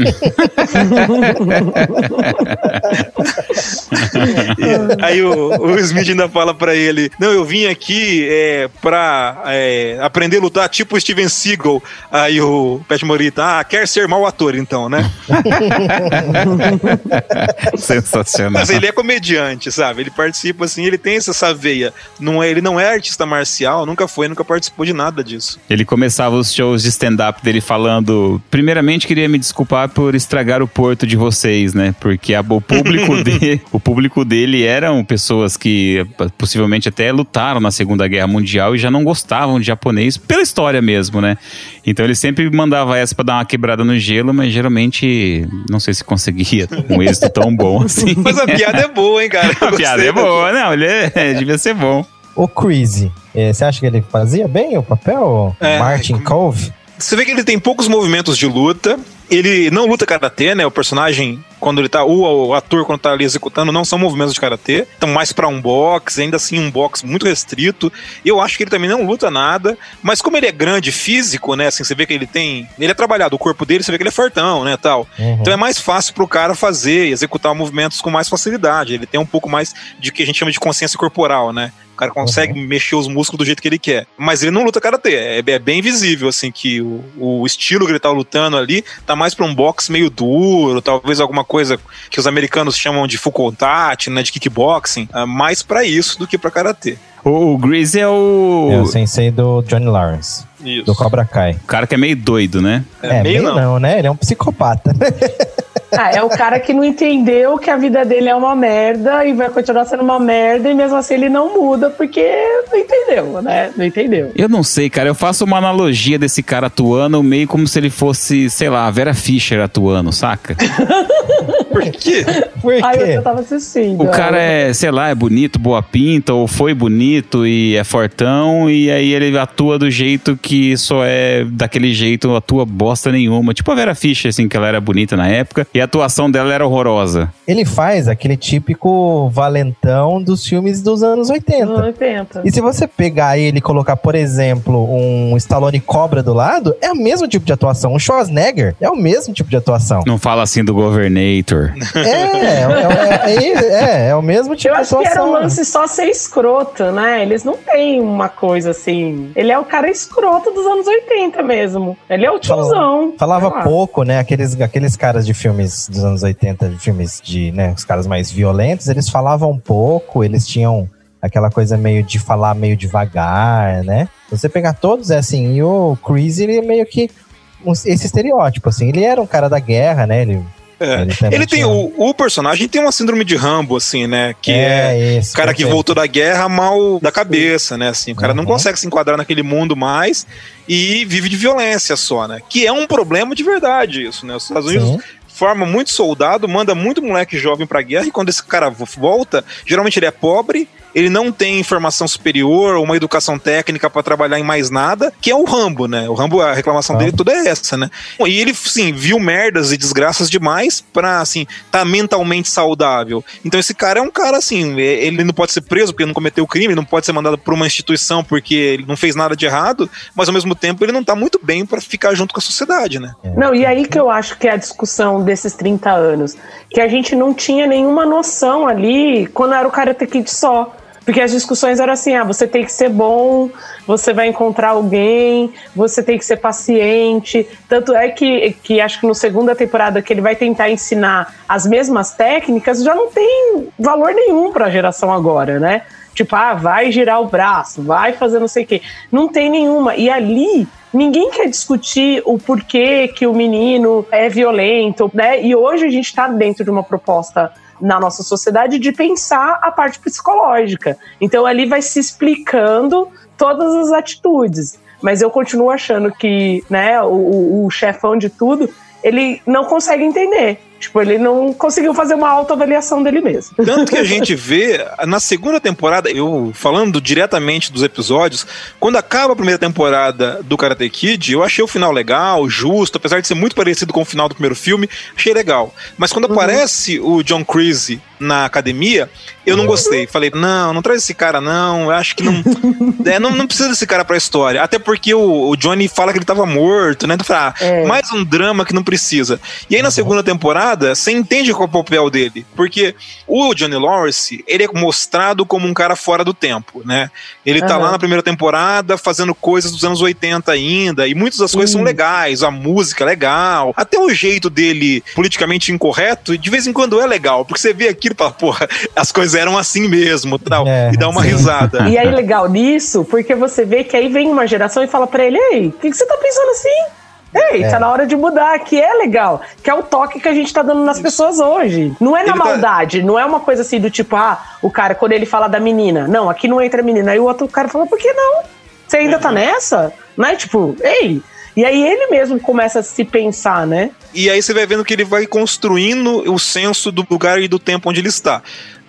E aí o, o Will Smith ainda fala pra ele: Não, eu vim aqui é, pra é, aprender a lutar tipo o Steven Seagal. Aí o Pet Morita, ah, quer ser mau ator então, né? <laughs> Sensacional. Mas ele é comediante, sabe? Ele participa assim, ele tem essa, essa veia. Não é, ele não é artista marcial, nunca foi, nunca participou de nada nada disso. Ele começava os shows de stand-up dele falando: primeiramente queria me desculpar por estragar o porto de vocês, né? Porque a, o, público <laughs> de, o público dele eram pessoas que possivelmente até lutaram na Segunda Guerra Mundial e já não gostavam de japonês pela história mesmo, né? Então ele sempre mandava essa pra dar uma quebrada no gelo, mas geralmente não sei se conseguia <laughs> um êxito tão bom assim. Mas a piada é boa, hein, cara? Eu <laughs> A piada é boa, não, ele é, devia ser bom. O Crazy, eh, você acha que ele fazia bem o papel? É. Martin Cove? Você vê que ele tem poucos movimentos de luta. Ele não luta karatê, né? O personagem, quando ele tá. O, o ator, quando tá ali executando, não são movimentos de karatê. Então, mais pra um box, ainda assim, um box muito restrito. Eu acho que ele também não luta nada. Mas como ele é grande, físico, né? Assim, você vê que ele tem. Ele é trabalhado, o corpo dele, você vê que ele é fortão, né? Tal. Uhum. Então é mais fácil pro cara fazer e executar movimentos com mais facilidade. Ele tem um pouco mais de que a gente chama de consciência corporal, né? O cara consegue mexer os músculos do jeito que ele quer. Mas ele não luta karatê. É, é bem visível, assim, que o, o estilo que ele tá lutando ali tá mais pra um boxe meio duro, talvez alguma coisa que os americanos chamam de full contact, né? De kickboxing. É mais pra isso do que pra karatê. O, o Grease é o, É o sensei do Johnny Lawrence, Isso. do Cobra Kai. o cara que é meio doido, né? É, meio não. né? Ele é um psicopata. <laughs> Ah, é o cara que não entendeu que a vida dele é uma merda e vai continuar sendo uma merda e mesmo assim ele não muda porque não entendeu, né? Não entendeu. Eu não sei, cara. Eu faço uma analogia desse cara atuando meio como se ele fosse, sei lá, a Vera Fischer atuando, saca? <laughs> Por quê? Por Aí quê? eu tava assistindo. O cara é, sei lá, é bonito, boa pinta, ou foi bonito e é fortão, e aí ele atua do jeito que só é daquele jeito, atua bosta nenhuma. Tipo a Vera Fischer, assim, que ela era bonita na época, e a atuação dela era horrorosa. Ele faz aquele típico valentão dos filmes dos anos 80. Não tenta. E se você pegar ele e colocar, por exemplo, um Stallone Cobra do lado, é o mesmo tipo de atuação. Um Schwarzenegger é o mesmo tipo de atuação. Não fala assim do Governator. É, é, é, é, é o mesmo tipo Eu de acho que era um lance só ser escroto, né? Eles não têm uma coisa assim. Ele é o cara escroto dos anos 80 mesmo. Ele é o tiozão. Falava lá. pouco, né? Aqueles, aqueles caras de filmes dos anos 80, de filmes de, né? Os caras mais violentos, eles falavam pouco, eles tinham aquela coisa meio de falar meio devagar, né? Você pegar todos, é assim, e o Chris, ele é meio que um- esse estereótipo, assim. Ele era um cara da guerra, né? Ele, É. ele também Ele tem tinha- o, o personagem tem uma síndrome de Rambo, assim, né? Que é, esse, o cara que voltou da guerra mal da cabeça, né? Assim, o cara não Uhum. consegue se enquadrar naquele mundo mais e vive de violência só, né? Que é um problema de verdade isso, né? Os Estados Unidos Sim. forma muito soldado, manda muito moleque jovem pra guerra e quando esse cara vo- volta, geralmente ele é pobre, ele não tem informação superior ou uma educação técnica pra trabalhar em mais nada, que é o Rambo, né? O Rambo, a reclamação Rambo. dele toda é essa, né? E ele, sim, viu merdas e desgraças demais pra, assim, tá mentalmente saudável. Então esse cara é um cara, assim, é- ele não pode ser preso porque não cometeu crime, não pode ser mandado pra uma instituição porque ele não fez nada de errado, mas ao mesmo tempo ele não tá muito bem pra ficar junto com a sociedade, né? Não, e aí que eu acho que é a discussão desses 30 anos. Que a gente não tinha nenhuma noção ali quando era o Karate Kid só. Porque as discussões eram assim: ah, você tem que ser bom, você vai encontrar alguém, você tem que ser paciente. Tanto é que, que acho que no segunda temporada que ele vai tentar ensinar as mesmas técnicas, já não tem valor nenhum para a geração agora, né? Tipo, ah, vai girar o braço, vai fazer não sei o quê. Não tem nenhuma. E ali, ninguém quer discutir o porquê que o menino é violento, né? E hoje a gente está dentro de uma proposta na nossa sociedade de pensar a parte psicológica. Então ali vai se explicando todas as atitudes. Mas eu continuo achando que, né, o, o- chefão de tudo, ele não consegue entender. Tipo, ele não conseguiu fazer uma autoavaliação dele mesmo. Tanto que a <laughs> gente vê na segunda temporada, eu falando diretamente dos episódios, quando acaba a primeira temporada do Karate Kid, eu achei o final legal, justo, apesar de ser muito parecido com o final do primeiro filme, achei legal. Mas quando aparece o John Creasy na academia, eu não gostei. Falei, não, não traz esse cara, não. Eu acho que não. <laughs> é, não, não precisa desse cara pra história. Até porque o, o Johnny fala que ele tava morto, né? Então, ah, É. mais um drama que não precisa. E aí na segunda temporada, temporada, você entende qual é o papel dele. Porque o Johnny Lawrence, ele é mostrado como um cara fora do tempo, né? Ele tá Aham. lá na primeira temporada fazendo coisas dos anos 80 ainda, e muitas das coisas são Hum. legais, a música é legal, até o jeito dele politicamente incorreto, de vez em quando é legal, porque você vê aquilo e fala, porra, as coisas eram assim mesmo, tal, É, e dá uma sim. risada. <laughs> E aí, legal nisso, porque você vê que aí vem uma geração e fala pra ele: Ei, o que, que você tá pensando assim? Ei, É. tá na hora de mudar, que é legal. Que é o toque que a gente tá dando nas pessoas hoje. Não é na Ele tá- maldade, não é uma coisa assim do tipo, ah, o cara, quando ele fala da menina, não, aqui não entra menina. Aí o outro cara fala, por que não? Você ainda tá nessa? Não é tipo, ei. E aí ele mesmo começa a se pensar, né? E aí você vai vendo que ele vai construindo o senso do lugar e do tempo onde ele está.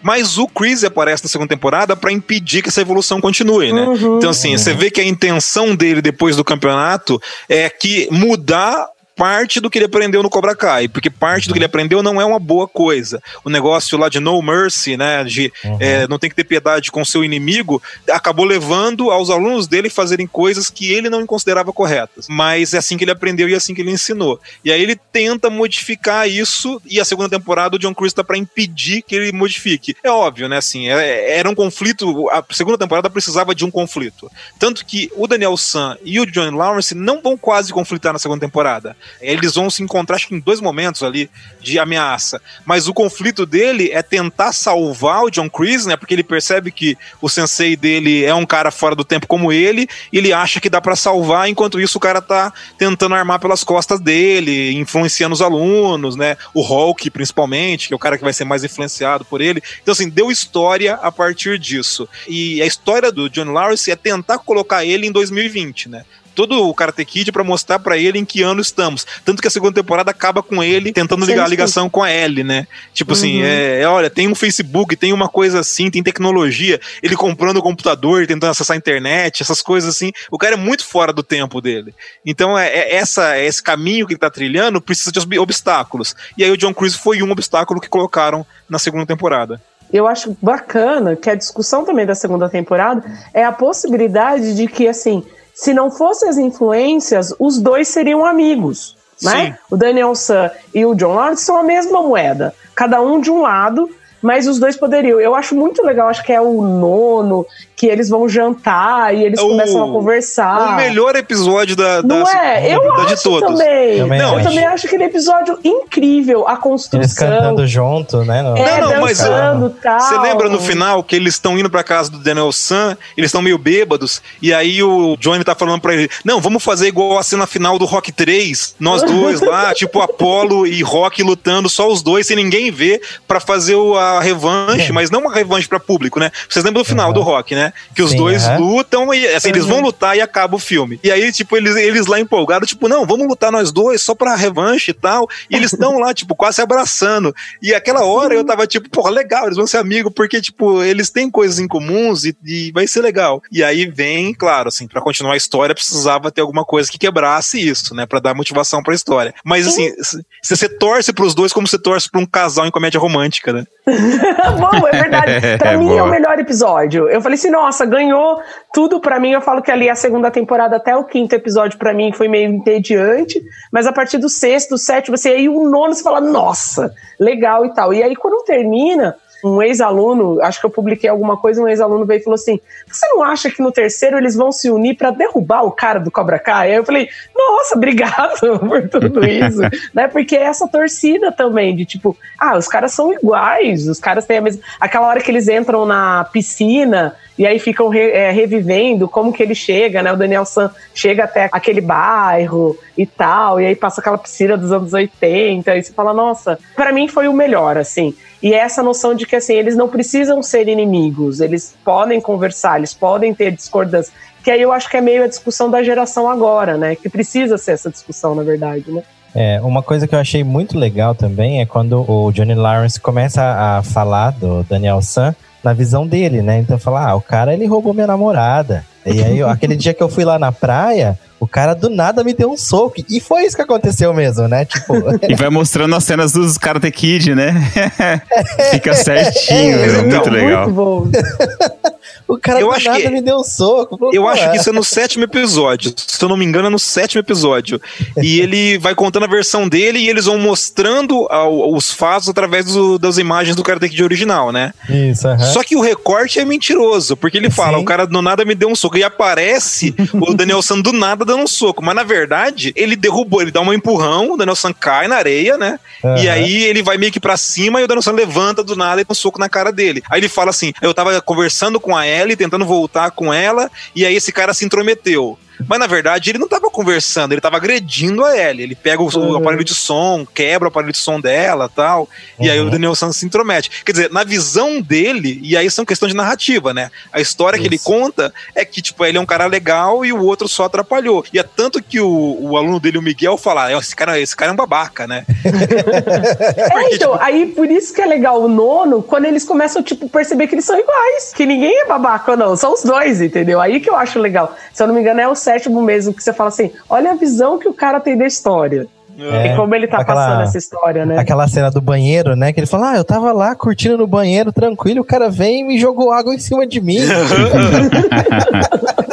Mas o Chris aparece na segunda temporada pra impedir que essa evolução continue, né? Uhum. Então, assim, você vê que a intenção dele depois do campeonato é que mudar parte do que ele aprendeu no Cobra Kai, porque parte do que ele aprendeu não é uma boa coisa. O negócio lá de no mercy, né, de é, não tem que ter piedade com seu inimigo, acabou levando aos alunos dele fazerem coisas que ele não considerava corretas. Mas é assim que ele aprendeu e é assim que ele ensinou. E aí ele tenta modificar isso e a segunda temporada o John Chris tá para impedir que ele modifique. É óbvio, né, assim, é- era um conflito, a segunda temporada precisava de um conflito. Tanto que o Daniel San e o John Lawrence não vão quase conflitar na segunda temporada. Eles vão se encontrar, acho que em dois momentos ali de ameaça. Mas o conflito dele é tentar salvar o John Chris, né? Porque ele percebe que o sensei dele é um cara fora do tempo como ele, e ele acha que dá pra salvar, enquanto isso o cara tá tentando armar pelas costas dele, influenciando os alunos, né? O Hulk, principalmente, que é o cara que vai ser mais influenciado por ele. Então, assim, deu história a partir disso. E a história do John Lawrence é tentar colocar ele em 2020, né? Todo o Karate Kid pra mostrar pra ele em que ano estamos. Tanto que a segunda temporada acaba com ele tentando ligar a ligação com a Ellie, né? Tipo assim, é, é, olha, tem um Facebook, tem uma coisa assim, tem tecnologia, ele comprando o computador, tentando acessar a internet, essas coisas assim. O cara é muito fora do tempo dele. Então, é, é essa, esse caminho que ele tá trilhando precisa de ob- obstáculos. E aí o John Cruise foi um obstáculo que colocaram na segunda temporada. Eu acho bacana que a discussão também da segunda temporada é a possibilidade de que, assim, se não fossem as influências, os dois seriam amigos. Né? O Daniel San e o John Lawrence são a mesma moeda, cada um de um lado, mas os dois poderiam. Eu acho muito legal, acho que é o nono, que eles vão jantar e eles O- começam a conversar. O melhor episódio da, da, Ah. Não é? Eu da- de acho todos. também. Também eu acho. também acho aquele episódio incrível, a Eles construção. cantando junto, né? no- É, Não, não, mas, tal. Você lembra no final que eles estão indo pra casa do Daniel San, eles estão meio bêbados, e aí o Johnny tá falando pra ele: Não, vamos fazer igual a cena final do Rock 3, nós <laughs> dois lá, tipo Apollo e Rock lutando, só os dois, sem ninguém ver, pra fazer o- a revanche, mas não uma revanche pra público, né? Vocês lembram do final Uhum. do Rock, né? Que os Sim, dois aham. lutam e assim, eles vão lutar e acaba o filme. E aí, tipo, eles, eles lá empolgados, tipo, não, vamos lutar nós dois só pra revanche e tal. E eles <laughs> estão lá, tipo, quase se abraçando. E aquela hora eu tava tipo, porra, legal, eles vão ser amigos, porque, tipo, eles têm coisas em comuns e, e vai ser legal. E aí vem, claro, assim, pra continuar a história precisava ter alguma coisa que quebrasse isso, né, Pra dar motivação pra história. Mas, assim, você torce pros dois como você torce pra um casal em comédia romântica, né? <laughs> <laughs> Bom, é verdade. <laughs> Pra É, mim é o boa. melhor episódio. Eu falei assim, nossa, ganhou tudo pra mim. Eu falo que ali a segunda temporada até o quinto episódio pra mim foi meio entediante, mas a partir do sexto, sétimo, assim, aí o nono você fala, nossa, legal e tal. E aí quando termina, um ex-aluno, acho que eu publiquei alguma coisa, um ex-aluno veio e falou assim: Você não acha que no terceiro eles vão se unir pra derrubar o cara do Cobra Kai? Aí eu falei: Nossa, obrigado <laughs> por tudo isso. né? Porque é essa torcida também, de tipo, ah, os caras são iguais, os caras têm a mesma. Aquela hora que eles entram na piscina e aí ficam re- é, revivendo como que ele chega, né? O Daniel San chega até aquele bairro e tal, e aí passa aquela piscina dos anos 80, e você fala, nossa, pra mim foi o melhor, assim. E é essa noção de que, assim, eles não precisam ser inimigos, eles podem conversar, eles podem ter discordância. Que aí eu acho que é meio a discussão da geração agora, né? Que precisa ser essa discussão, na verdade, né? É, uma coisa que eu achei muito legal também é quando o Johnny Lawrence começa a falar do Daniel San na visão dele, né? Então fala, ah, o cara ele roubou minha namorada. E aí, eu- aquele dia que eu fui lá na praia, o cara do nada me deu um soco. E foi isso que aconteceu mesmo, né? Tipo, <laughs> E vai mostrando as cenas dos Karate Kid, né? <laughs> Fica certinho, É, é, então, muito legal. Muito bom. <laughs> O cara Eu do acho nada que- me deu um soco. Falou, Eu "Pô, acho que é." isso é no sétimo episódio. Se eu não me engano, é no sétimo episódio. E <laughs> ele vai contando a versão dele e eles vão mostrando ao- os fatos através do- das imagens do Karate Kid original, né? Isso, aham. Só que o recorte é mentiroso, porque ele fala, Sim. o cara do nada me deu um soco. E aparece o <laughs> Daniel San do nada dando um soco. Mas na verdade, ele derrubou, ele dá um empurrão, o Daniel San cai na areia, né? E aí ele vai meio que pra cima e o Daniel San levanta do nada e dá um soco na cara dele. Aí ele fala assim: eu tava conversando com a Ellie, tentando voltar com ela, e aí esse cara se intrometeu. Mas na verdade ele não tava conversando, ele tava agredindo a Ellie. Ele pega o, o Uhum. aparelho de som, quebra o aparelho de som dela tal. E aí Uhum. o Daniel San se intromete. Quer dizer, na visão dele, e aí são questões de narrativa, né? A história que ele Isso. conta é que, tipo, ele é um cara legal e o outro só atrapalhou. E é tanto que o, o aluno dele, o Miguel, fala: "É, esse cara, esse cara é um babaca, né? <laughs> É, então, aí por isso que é legal o nono, quando eles começam, tipo, perceber que eles são iguais. Que ninguém é babaca, não. São os dois, entendeu? Aí que eu acho legal. Se eu não me engano, é o sétimo mesmo, que você fala assim: olha a visão que o cara tem da história. É, e como ele tá aquela- passando essa história, né? Aquela cena do banheiro, né? Que ele fala: Ah, eu tava lá curtindo no banheiro, tranquilo, o cara vem e me jogou água em cima de mim. <laughs>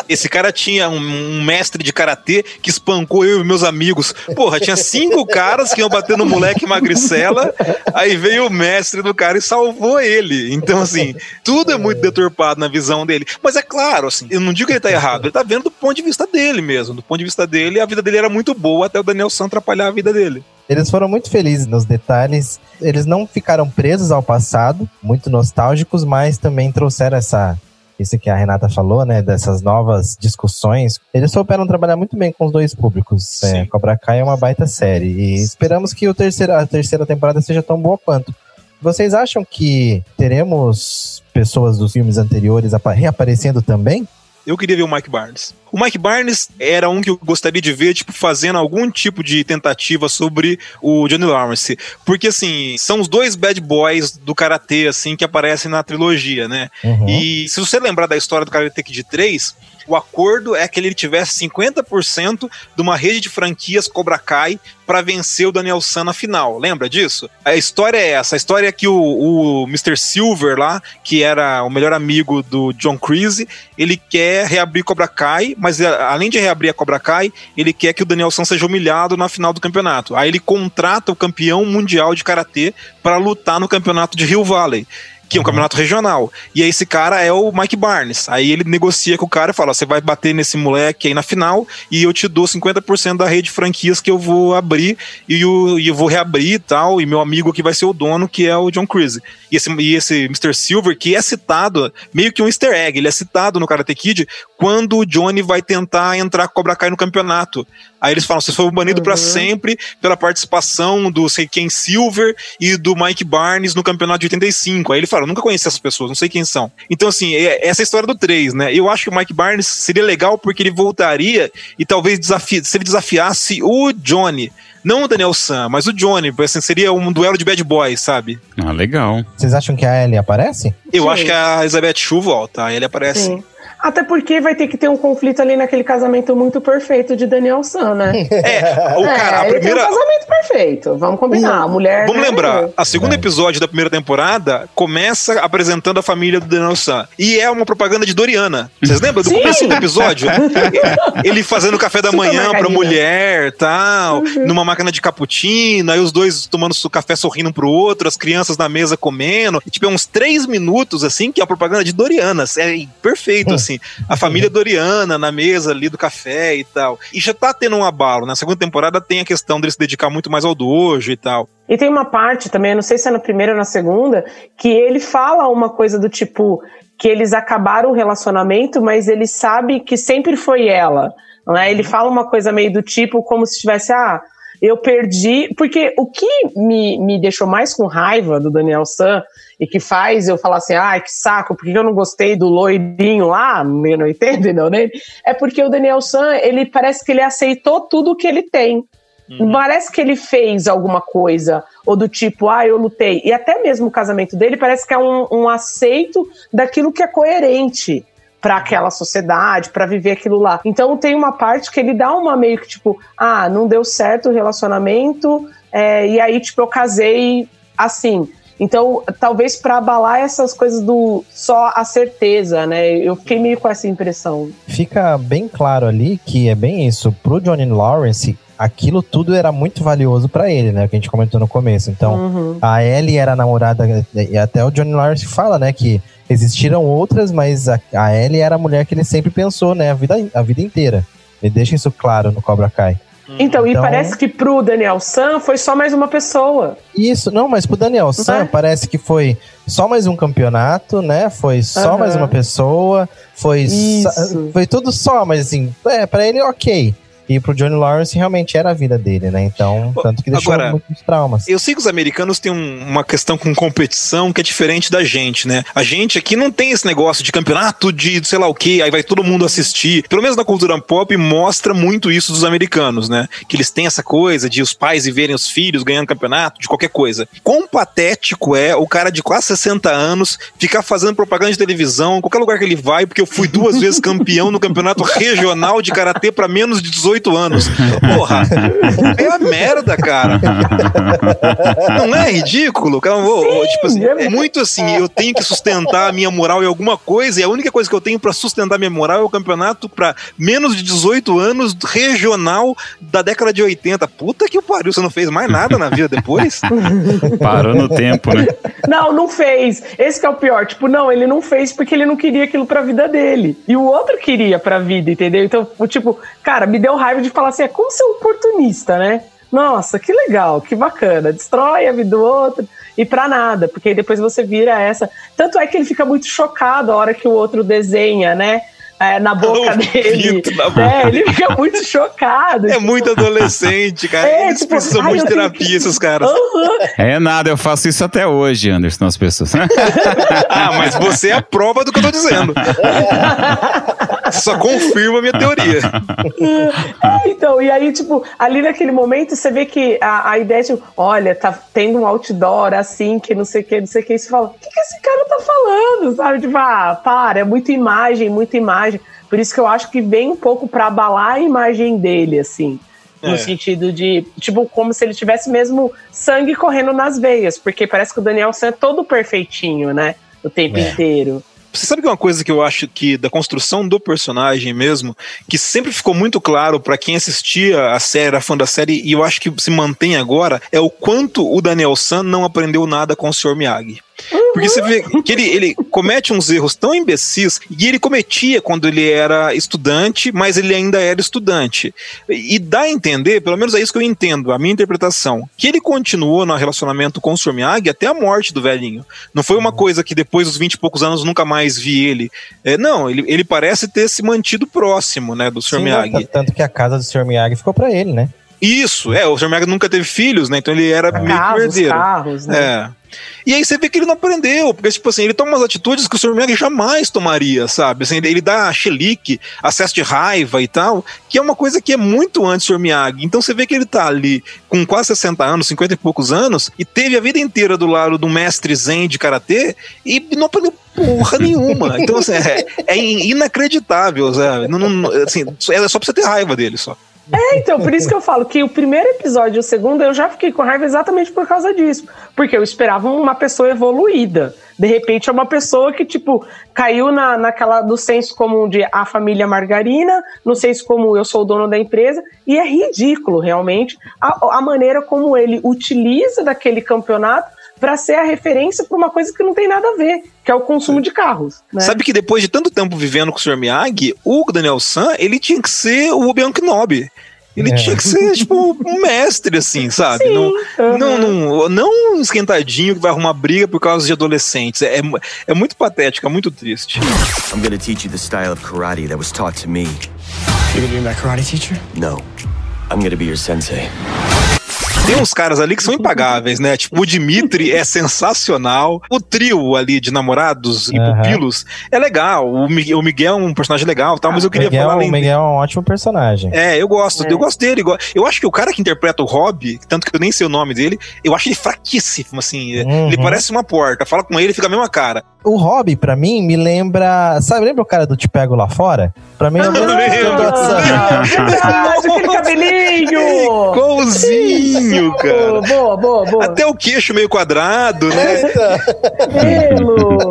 Esse cara tinha um, um mestre de karatê que espancou eu e meus amigos. Porra, tinha cinco caras que iam bater no moleque magricela, aí veio o mestre do cara e salvou ele. Então, assim, tudo é muito deturpado na visão dele. Mas é claro, assim, eu não digo que ele tá errado, ele tá vendo do ponto de vista dele mesmo. Do ponto de vista dele, a vida dele era muito boa até o Daniel San atrapalhar a vida dele. Eles foram muito felizes nos detalhes. Eles não ficaram presos ao passado, muito nostálgicos, mas também trouxeram essa. Isso que a Renata falou, né? Dessas novas discussões. Eles souberam trabalhar muito bem com os dois públicos. É. Cobra Kai é uma baita série. E esperamos que o terceira, a terceira temporada seja tão boa quanto. Vocês acham que teremos pessoas dos filmes anteriores apa- reaparecendo também? Eu queria ver o Mike Barnes. O Mike Barnes era um que eu gostaria de ver, tipo, fazendo algum tipo de tentativa sobre o Johnny Lawrence. Porque, assim, são os dois bad boys do Karatê, assim, que aparecem na trilogia, né? Uhum. E se você lembrar da história do Karate Kid 3, o acordo é que ele tivesse 50% de uma rede de franquias Cobra Kai para vencer o Daniel San na final. Lembra disso? A história é essa. A história é que o, o Mr. Silver lá, que era o melhor amigo do John Creasy, ele quer reabrir Cobra Kai, mas é, além de reabrir a Cobra Kai, ele quer que o Daniel San seja humilhado na final do campeonato. Aí ele contrata o campeão mundial de karatê para lutar no campeonato de Rio Valley que é um campeonato regional. E aí esse cara é o Mike Barnes. Aí ele negocia com o cara e fala: você vai bater nesse moleque aí na final e eu te dou 50% da rede de franquias que eu vou abrir e, o, e eu vou reabrir e tal. E meu amigo aqui vai ser o dono, que é o John Creasy. E esse, e esse Mr. Silver, que é citado, meio que um easter egg, ele é citado no Karate Kid quando o Johnny vai tentar entrar com Cobra Kai no campeonato. Aí eles falam: você foi banido Uhum. pra sempre pela participação do sei quem Silver e do Mike Barnes no campeonato de 85. Aí ele fala: nunca conheci essas pessoas, não sei quem são. Então, assim, é essa é a história do 3, né? Eu acho que o Mike Barnes seria legal porque ele voltaria e talvez desafi se ele desafiasse o Johnny. Não o Daniel San, mas o Johnny. Assim, seria um duelo de bad boys, sabe? Ah, legal. Vocês acham que a Ellie aparece? Eu Sim. acho que a Elizabeth Shue volta, aí ele aparece. Sim. Até porque vai ter que ter um conflito ali naquele casamento muito perfeito de Daniel San, né? <laughs> É, o cara, a ele primeira. tem um casamento perfeito. Vamos combinar. A mulher. Vamos né? lembrar, a segundo É. episódio da primeira temporada começa apresentando a família do Daniel San. E é uma propaganda de Doriana. Vocês lembram do Sim. começo do episódio? <laughs> Ele fazendo café da Super manhã pra margarina. mulher tal, Uhum. numa máquina de cappuccino, aí os dois tomando café sorrindo um pro outro, as crianças na mesa comendo. E, tipo, é uns três minutos, assim, que é a propaganda de Dorianas. É perfeito, Hum. Assim. A família Doriana na mesa ali do café e tal. E já tá tendo um abalo. Na segunda temporada tem a questão dele se dedicar muito mais ao dojo e tal. E tem uma parte também, eu não sei se é na primeira ou na segunda, que ele fala uma coisa do tipo que eles acabaram o relacionamento, mas ele sabe que sempre foi ela. Né? Ele fala uma coisa meio do tipo, como se tivesse, ah, eu perdi. Porque o que me, me deixou mais com raiva do Daniel San e que faz eu falar assim, ai, que saco, por que eu não gostei do loirinho lá, meio no 80, entendeu? Nele? É porque o Daniel San, ele parece que ele aceitou tudo que ele tem. Não Parece que ele fez alguma coisa, ou do tipo, ah, eu lutei. E até mesmo o casamento dele parece que é um, um aceito daquilo que é coerente para aquela sociedade, para viver aquilo lá. Então tem uma parte que ele dá uma meio que tipo, ah, não deu certo o relacionamento, é, e aí, tipo, eu casei assim. Então, talvez para abalar essas coisas do só a certeza, né? Eu fiquei meio com essa impressão. Fica bem claro ali que é bem isso. Pro Johnny Lawrence, aquilo tudo era muito valioso para ele, né? Que a gente comentou no começo. Então, Uhum. a Ellie era a namorada, e até o Johnny Lawrence fala, né, que existiram outras, mas a, a Ellie era a mulher que ele sempre pensou, né, a vida, a vida inteira. Ele deixa isso claro no Cobra Kai. Então, e Então- parece que pro Daniel San foi só mais uma pessoa. Isso, não, mas pro Daniel San é? parece que foi só mais um campeonato, né? Foi só Aham. mais uma pessoa, foi só- foi tudo só, mas assim, é, pra ele ok. E pro Johnny Lawrence realmente era a vida dele, né? Então, tanto que deixou agora- muitos traumas. Eu sei que os americanos têm um- uma questão com competição que é diferente da gente, né? A gente aqui não tem esse negócio de campeonato de sei lá o que, aí vai todo mundo assistir. Pelo menos na cultura pop mostra muito isso dos americanos, né? Que eles têm essa coisa de os pais e verem os filhos ganhando campeonato de qualquer coisa. Quão patético é o cara de quase 60 anos ficar fazendo propaganda de televisão em qualquer lugar que ele vai, porque eu fui duas vezes campeão no campeonato regional de karatê para menos de 18 anos. Porra, é a merda, cara. Não é ridículo? Cara, ô, tipo assim, é muito assim, eu tenho que sustentar a minha moral em alguma coisa, e a única coisa que eu tenho pra sustentar minha moral é o campeonato pra menos de 18 anos regional da década de 80. Puta que pariu, você não fez mais nada na vida depois? Parou no tempo, né? Não, não fez. Esse que é o pior. Tipo, não, ele não fez porque ele não queria aquilo pra vida dele. E o outro queria pra vida, entendeu? Então, o tipo, cara, me deu raiva de falar assim, é como ser oportunista, né? Nossa, que legal, que bacana. Destrói a vida do outro e pra nada, porque aí depois você vira essa. Tanto é que ele fica muito chocado a hora que o outro desenha, né? É, na <laughs> boca O dele. na boca. É, ele fica muito chocado. É tipo, muito adolescente, cara. É, Eles tipo, precisam ai, muito de terapia, que- esses caras. Aham. É nada, eu faço isso até hoje, Anderson, as pessoas. <laughs> Ah, mas você é a prova do que eu tô dizendo. Só confirma a minha teoria. É, então, e aí, tipo, ali naquele momento você vê que a, a ideia, tipo, olha, tá tendo um outdoor assim, que não sei o que, não sei o que, e você fala, o que, que esse cara tá falando? Sabe? Tipo, ah, para, é muita imagem, muita imagem. Por isso que eu acho que vem um pouco pra abalar a imagem dele, assim. No É. sentido de, tipo, como se ele tivesse mesmo sangue correndo nas veias, porque parece que o Daniel San é todo perfeitinho, né? O tempo É. inteiro. Você sabe que uma coisa que eu acho que da construção do personagem mesmo, que sempre ficou muito claro pra quem assistia a série, era fã da série, e eu acho que se mantém agora, é o quanto o Daniel San não aprendeu nada com o Sr. Miyagi. Porque você vê que ele, ele comete uns erros tão imbecis, e ele cometia quando ele era estudante, mas ele ainda era estudante. E dá a entender, pelo menos é isso que eu entendo, a minha interpretação, que ele continuou no relacionamento com o Sr. Miyagi até a morte do velhinho. Não foi uma coisa que depois dos 20 e poucos anos nunca mais vi ele. É, não, ele, ele parece ter se mantido próximo, né, do Sr. Sim, Miyagi. Tanto que a casa do Sr. Miyagi ficou pra ele, né? Isso, é, o Sr. Miyagi nunca teve filhos, né, então ele era meio que Carros, herdeiro. carros, né? É. E aí você vê que ele não aprendeu, porque, tipo assim, ele toma umas atitudes que o Sr. Miyagi jamais tomaria, sabe? Assim, ele, dá chelique, acesso de raiva e tal, que é uma coisa que é muito antes do Sr. Miyagi. Então você vê que ele tá ali com quase 60 anos, 50 e poucos anos, e teve a vida inteira do lado do mestre zen de karatê e não aprendeu porra nenhuma. Então, assim, é, é in- inacreditável, sabe? Não, não- assim, é só pra você ter raiva dele só. É, então, por isso que eu falo que o primeiro episódio e o segundo eu já fiquei com raiva exatamente por causa disso. Porque eu esperava uma pessoa evoluída. De repente é uma pessoa que, tipo, caiu na, naquela do senso comum de a família margarina, no senso comum eu sou o dono da empresa, e é ridículo, realmente, a, a maneira como ele utiliza daquele campeonato para ser a referência para uma coisa que não tem nada a ver, que é o consumo de carros. Né? Sabe que depois de tanto tempo vivendo com o Sr. Miyagi, o Daniel San, ele tinha que ser o Obi-Wan Kenobi. Ele É. tinha que ser, <laughs> tipo, um mestre, assim, sabe? Sim, Não, aham. não, não, não um esquentadinho que vai arrumar briga por causa de adolescentes. É, é muito patético, é muito triste. I'm gonna teach you the style of karate that was taught to me. You gonna be my karate teacher? No, I'm gonna be your sensei. Tem uns caras ali que são impagáveis, né? Tipo, o Dimitri é sensacional. O trio ali de namorados e Aham. pupilos é legal. O Mi- o Miguel é um personagem legal, tal, mas eu queria Miguel, falar além o Miguel é um ótimo personagem. É, eu gosto, É. eu gosto dele. Eu acho que o cara que interpreta o Rob, tanto que eu nem sei o nome dele, eu acho ele fraquíssimo, assim. Uhum. Ele parece uma porta. Fala com ele, fica a mesma cara. O Hobby, pra mim, me lembra. Sabe, lembra o cara do Te Pego Lá Fora? Pra mim, é WhatsApp. Ah, verdade, aquele cabelinho! Igualzinho! Fofinho, cara. Boa, boa, boa. Até o queixo meio quadrado, né? Pelo. <laughs>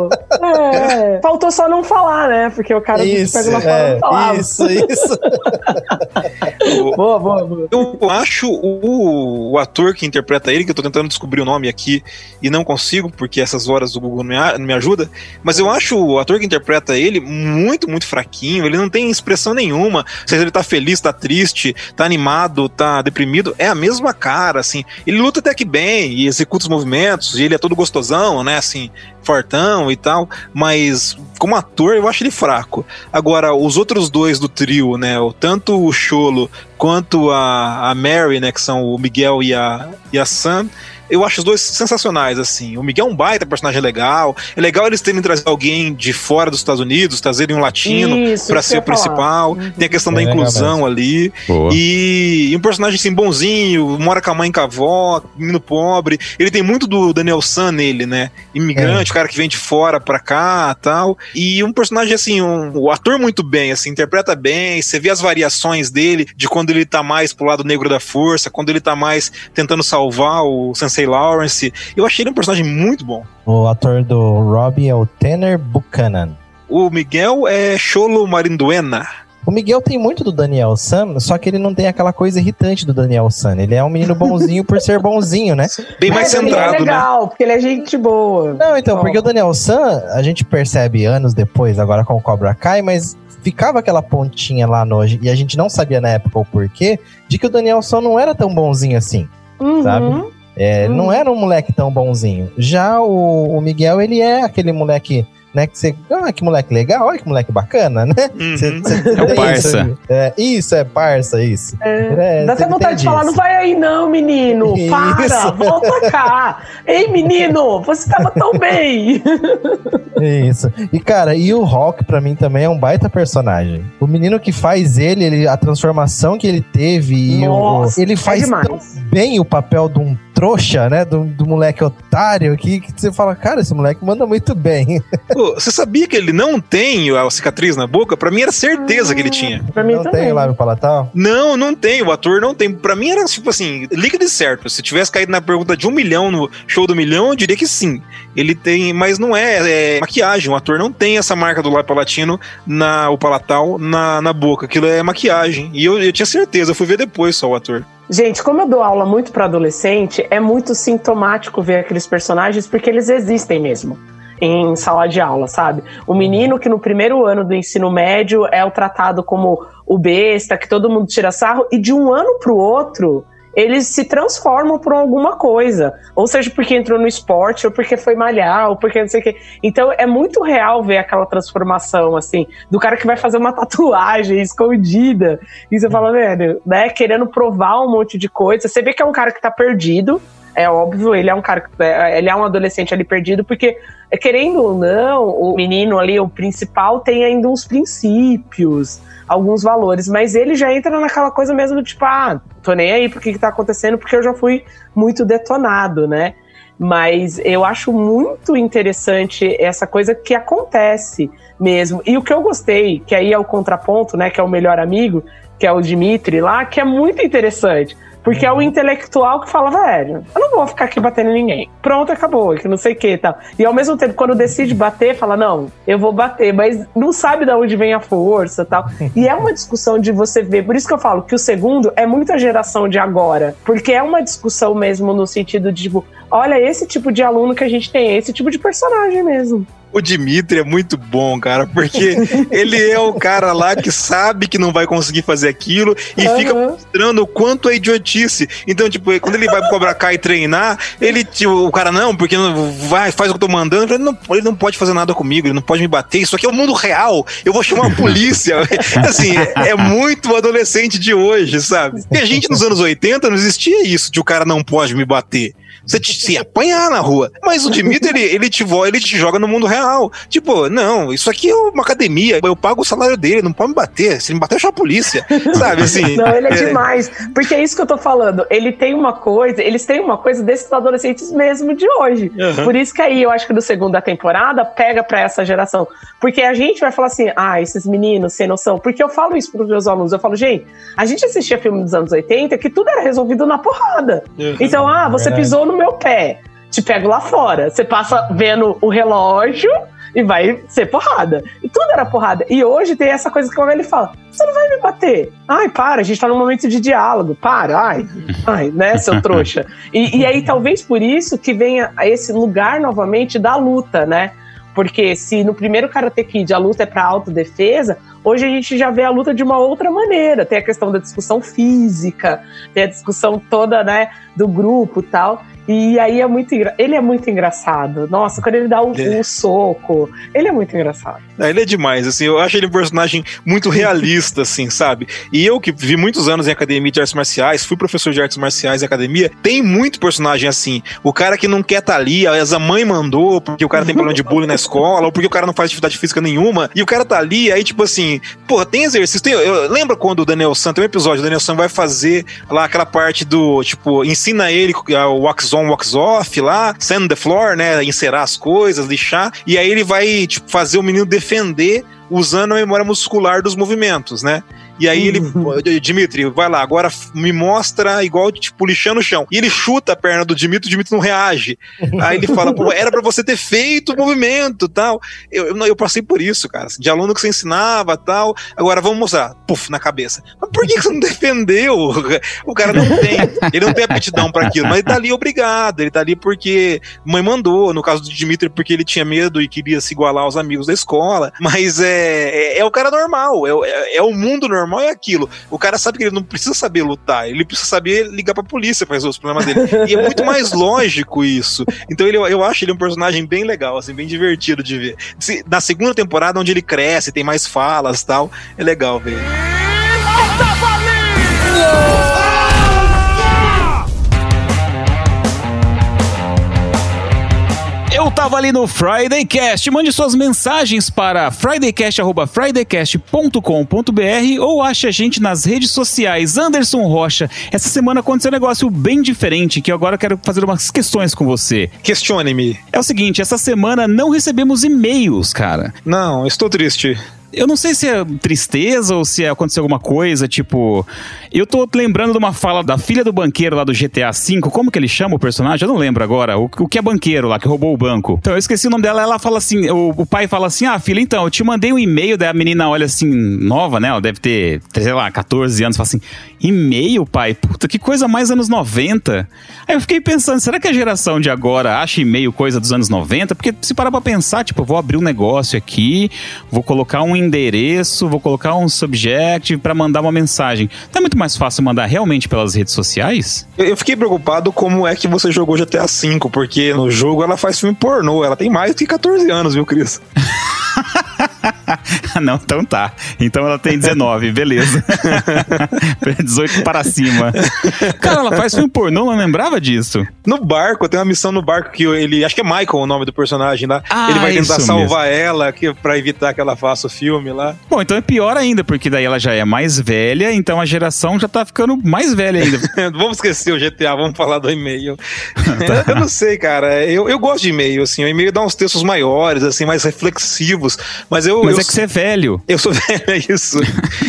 É. Faltou só não falar, né? Porque o cara Isso, pega uma fala é, falava. isso, isso. <laughs> Boa, boa, boa. Eu acho o, o ator que interpreta ele, que eu tô tentando descobrir o nome aqui e não consigo, porque essas horas do Google não me, não me ajuda, mas eu acho o ator que interpreta ele muito, muito fraquinho, ele não tem expressão nenhuma, se ele tá feliz, tá triste, tá animado, tá deprimido, é a mesma cara, assim, ele luta até que bem e executa os movimentos, e ele é todo gostosão, né, assim, fortão e tal, mas como ator eu acho ele fraco. Agora, os outros dois do trio, né, tanto o Cholo quanto a, a Mary, né, que são o Miguel e a, e a Sam, eu acho os dois sensacionais, assim. O Miguel é um baita personagem legal. É legal eles terem trazido alguém de fora dos Estados Unidos, trazerem um latino isso ser o principal. Tem a questão da Bem legal inclusão ali. Boa. E, e um personagem assim, bonzinho, mora com a mãe e com a avó, menino pobre. Ele tem muito do Daniel San nele, né? Imigrante, cara que vem de fora pra cá tal. E um personagem assim, um, o ator muito bem, assim, interpreta bem. Você vê as variações dele, de quando ele tá mais pro lado negro da força, quando ele tá mais tentando salvar o Sensei Lawrence. Eu achei ele um personagem muito bom. O ator do Robbie é o Tanner Buchanan. O Miguel é Cholo Marinduena. O Miguel tem muito do Daniel San, só que ele não tem aquela coisa irritante do Daniel San. Ele é um menino bonzinho por ser bonzinho, né? Bem mais Mas ele é centrado, né? legal, porque ele é gente boa. Não, então, porque o Daniel San, a gente percebe anos depois, agora com o Cobra Kai, mas ficava aquela pontinha lá no. E a gente não sabia na época o porquê, de que o Daniel San não era tão bonzinho assim. Uhum. Sabe? É, Hum. Não era um moleque tão bonzinho. Já o, o Miguel, ele é aquele moleque, né, que você. Ah, que moleque legal, olha que moleque bacana, <laughs> né? Uhum. Cê- cê É o parça. Isso, é, isso, é parça, isso. É, Dá até vontade de falar, não vai aí não, menino. Para, Isso. volta cá. Ei, menino, você tava tão bem. <laughs> Isso. E, cara, e o Hulk, pra mim, também é um baita personagem. O menino que faz ele, ele a transformação que ele teve, e o, Nossa, ele é faz demais. tão bem o papel de um trouxa, né? Do, do moleque otário, que, que você fala, cara, esse moleque manda muito bem. <laughs> Pô, você sabia que ele não tem a cicatriz na boca? Pra mim era certeza que ele tinha. Pra mim não também. tem o lábio palatal? Não, não tem. O ator não tem. Pra mim era tipo assim, líquido e certo. Se tivesse caído na pergunta de um milhão no show do milhão, eu diria que sim. Ele tem, mas não é, é maquiagem. O ator não tem essa marca do lábio palatino na o palatal na, na boca. Aquilo é maquiagem. E eu, eu tinha certeza. Eu fui ver depois só o ator. Gente, como eu dou aula muito para adolescente, é muito sintomático ver aqueles personagens porque eles existem mesmo em sala de aula, sabe? O menino que no primeiro ano do ensino médio é o tratado como o besta, que todo mundo tira sarro, e de um ano para o outro eles se transformam por alguma coisa. Ou seja, porque entrou no esporte, ou porque foi malhar, ou porque não sei o quê. Então é muito real ver aquela transformação, assim, do cara que vai fazer uma <laughs> tatuagem escondida. E você fala, velho, né, querendo provar um monte de coisa. Você vê que é um cara que tá perdido. É óbvio, ele é um cara, é, ele é um adolescente ali perdido, porque, querendo ou não, o menino ali, o principal, tem ainda uns princípios, alguns valores, mas ele já entra naquela coisa mesmo do tipo, ah, tô nem aí pro que, que tá acontecendo, porque eu já fui muito detonado, né? Mas eu acho muito interessante essa coisa que acontece mesmo. E o que eu gostei, que aí é o contraponto, né? Que é o melhor amigo, que é o Dimitri lá, que é muito interessante. Porque é o intelectual que fala, velho, eu não vou ficar aqui batendo em ninguém. Pronto, acabou, que não sei o que e tal. E ao mesmo tempo, quando decide bater, fala, não, eu vou bater, mas não sabe de onde vem a força tal. E é uma discussão de você ver, por isso que eu falo que o segundo é muita geração de agora. Porque é uma discussão mesmo no sentido de, tipo, olha, esse tipo de aluno que a gente tem, esse tipo de personagem mesmo. O Dimitri é muito bom, cara, porque <laughs> ele é o cara lá que sabe que não vai conseguir fazer aquilo e fica Aham. mostrando o quanto é idiotice. Então, tipo, quando ele vai pro Cobra Kai treinar, ele, tipo, o cara, não, porque não vai, faz o que eu tô mandando, ele não, ele não pode fazer nada comigo, ele não pode me bater, isso aqui é o mundo real, eu vou chamar a polícia. <laughs> assim, é, é muito o adolescente de hoje, sabe? E a gente nos anos 80 não existia isso de o cara não pode me bater. Você te, se apanhar na rua. Mas o Dimitri, ele, ele, te, ele te joga no mundo real. Tipo, não, isso aqui é uma academia, eu pago o salário dele, não pode me bater. Se me bater, eu chamo a polícia. Sabe assim? <laughs> Não, ele é demais. Porque é isso que eu tô falando. Ele tem uma coisa, eles têm uma coisa desses adolescentes mesmo de hoje. Uhum. Por isso que aí eu acho que do segunda temporada pega pra essa geração. Porque a gente vai falar assim, ah, esses meninos sem noção. Porque eu falo isso pros meus alunos. Eu falo, gente, a gente assistia filme dos anos 80 que tudo era resolvido na porrada. Uhum. Então, ah, você Verdade. pisou no meu pé. Te pego lá fora. Você passa vendo o relógio e vai ser porrada. E tudo era porrada. E hoje tem essa coisa que o ele fala: você não vai me bater. Ai, para, a gente tá num momento de diálogo. Para, ai, <laughs> ai, né, seu trouxa. E, e aí, talvez por isso que venha esse lugar novamente da luta, né? Porque se no primeiro Karate Kid a luta é para autodefesa, hoje a gente já vê a luta de uma outra maneira. Tem a questão da discussão física, tem a discussão toda, né, do grupo e tal. E aí é muito engra... ele é muito engraçado. Nossa, quando ele dá o, É. soco, ele é muito engraçado. Ele é demais, assim, eu acho ele um personagem muito <laughs> realista, assim, sabe? E eu que vi muitos anos em academia de artes marciais, fui professor de artes marciais em academia, tem muito personagem assim. O cara que não quer estar ali, às vezes a mãe mandou, porque o cara tem problema de bullying na escola, ou porque o cara não faz atividade física nenhuma, e o cara tá ali, aí tipo assim, porra, tem exercício. Tem, eu, lembra quando o Daniel San, tem um episódio, o Daniel San vai fazer lá aquela parte do, tipo, ensina ele o wax on, wax off lá, sand the floor, né, encerar as coisas, lixar, e aí ele vai, tipo, fazer o menino defender usando a memória muscular dos movimentos, né? E aí ele, Dimitri, vai lá, agora me mostra igual, tipo, lixando o chão. E ele chuta a perna do Dimitri, o Dimitri não reage. Aí ele fala, pô, era pra você ter feito o movimento tal. Eu, eu, eu passei por isso, cara. De aluno que você ensinava tal. Agora vamos mostrar, puf, na cabeça. Mas por que você não defendeu? O cara não tem, ele não tem aptidão pra aquilo, mas ele tá ali obrigado, ele tá ali porque mãe mandou, no caso do Dimitri, porque ele tinha medo e queria se igualar aos amigos da escola, mas é, é, é o cara normal, é, o- é, é o mundo normal, é aquilo. O cara sabe que ele não precisa saber lutar, ele precisa saber ligar pra polícia pra resolver os problemas dele. E é muito mais <laughs> lógico isso. Então ele, eu acho ele um personagem bem legal, assim, bem divertido de ver. Se- na segunda temporada, onde ele cresce, tem mais falas e tal, é legal ver. Eu tava ali no Friday Cast. Mande suas mensagens para fridaycast.fridaycast.com.br ou ache a gente nas redes sociais. Anderson Rocha, essa semana aconteceu um negócio bem diferente que eu agora quero fazer umas questões com você. Questione-me. É o seguinte, essa semana não recebemos e-mails, cara. Não, estou triste. Eu não sei se é tristeza ou se aconteceu alguma coisa, tipo. Eu tô lembrando de uma fala da filha do banqueiro lá do GTA V. Como que ele chama o personagem? Eu não lembro agora. O, o que é banqueiro lá, que roubou o banco. Então, eu esqueci o nome dela. Ela fala assim: o, o pai fala assim: Ah, filha, então, eu te mandei um e-mail. Daí a menina olha assim, nova, né? Ela deve ter, sei lá, 14 anos. Fala assim: E-mail, pai? Puta, que coisa mais anos 90. Aí eu fiquei pensando: será que a geração de agora acha e-mail coisa dos anos 90? Porque se parar pra pensar, tipo, eu vou abrir um negócio aqui, vou colocar um endereço, vou colocar um subject pra mandar uma mensagem. É muito mais fácil mandar realmente pelas redes sociais? Eu, eu fiquei preocupado como é que você jogou GTA V, porque no jogo ela faz filme pornô. Ela tem mais do que 14 anos, viu, Cris? <laughs> <laughs> Não, então tá. Então ela tem 19, beleza. <laughs> 18 para cima. Cara, ela faz filme pornô, não lembrava disso. No barco, tem uma missão no barco que ele. Acho que é Michael o nome do personagem lá. Ah, ele vai tentar salvar ela que, pra evitar que ela faça o filme lá. Bom, então é pior ainda, porque daí ela já é mais velha, então a geração já tá ficando mais velha ainda. <laughs> vamos esquecer o GTA, vamos falar do e-mail. Tá. eu não sei, cara. Eu, eu gosto de e-mail, assim. O e-mail dá uns textos maiores, assim, mais reflexivos. Mas eu. Mas eu, é que você é velho. Eu sou <laughs> velho, é isso.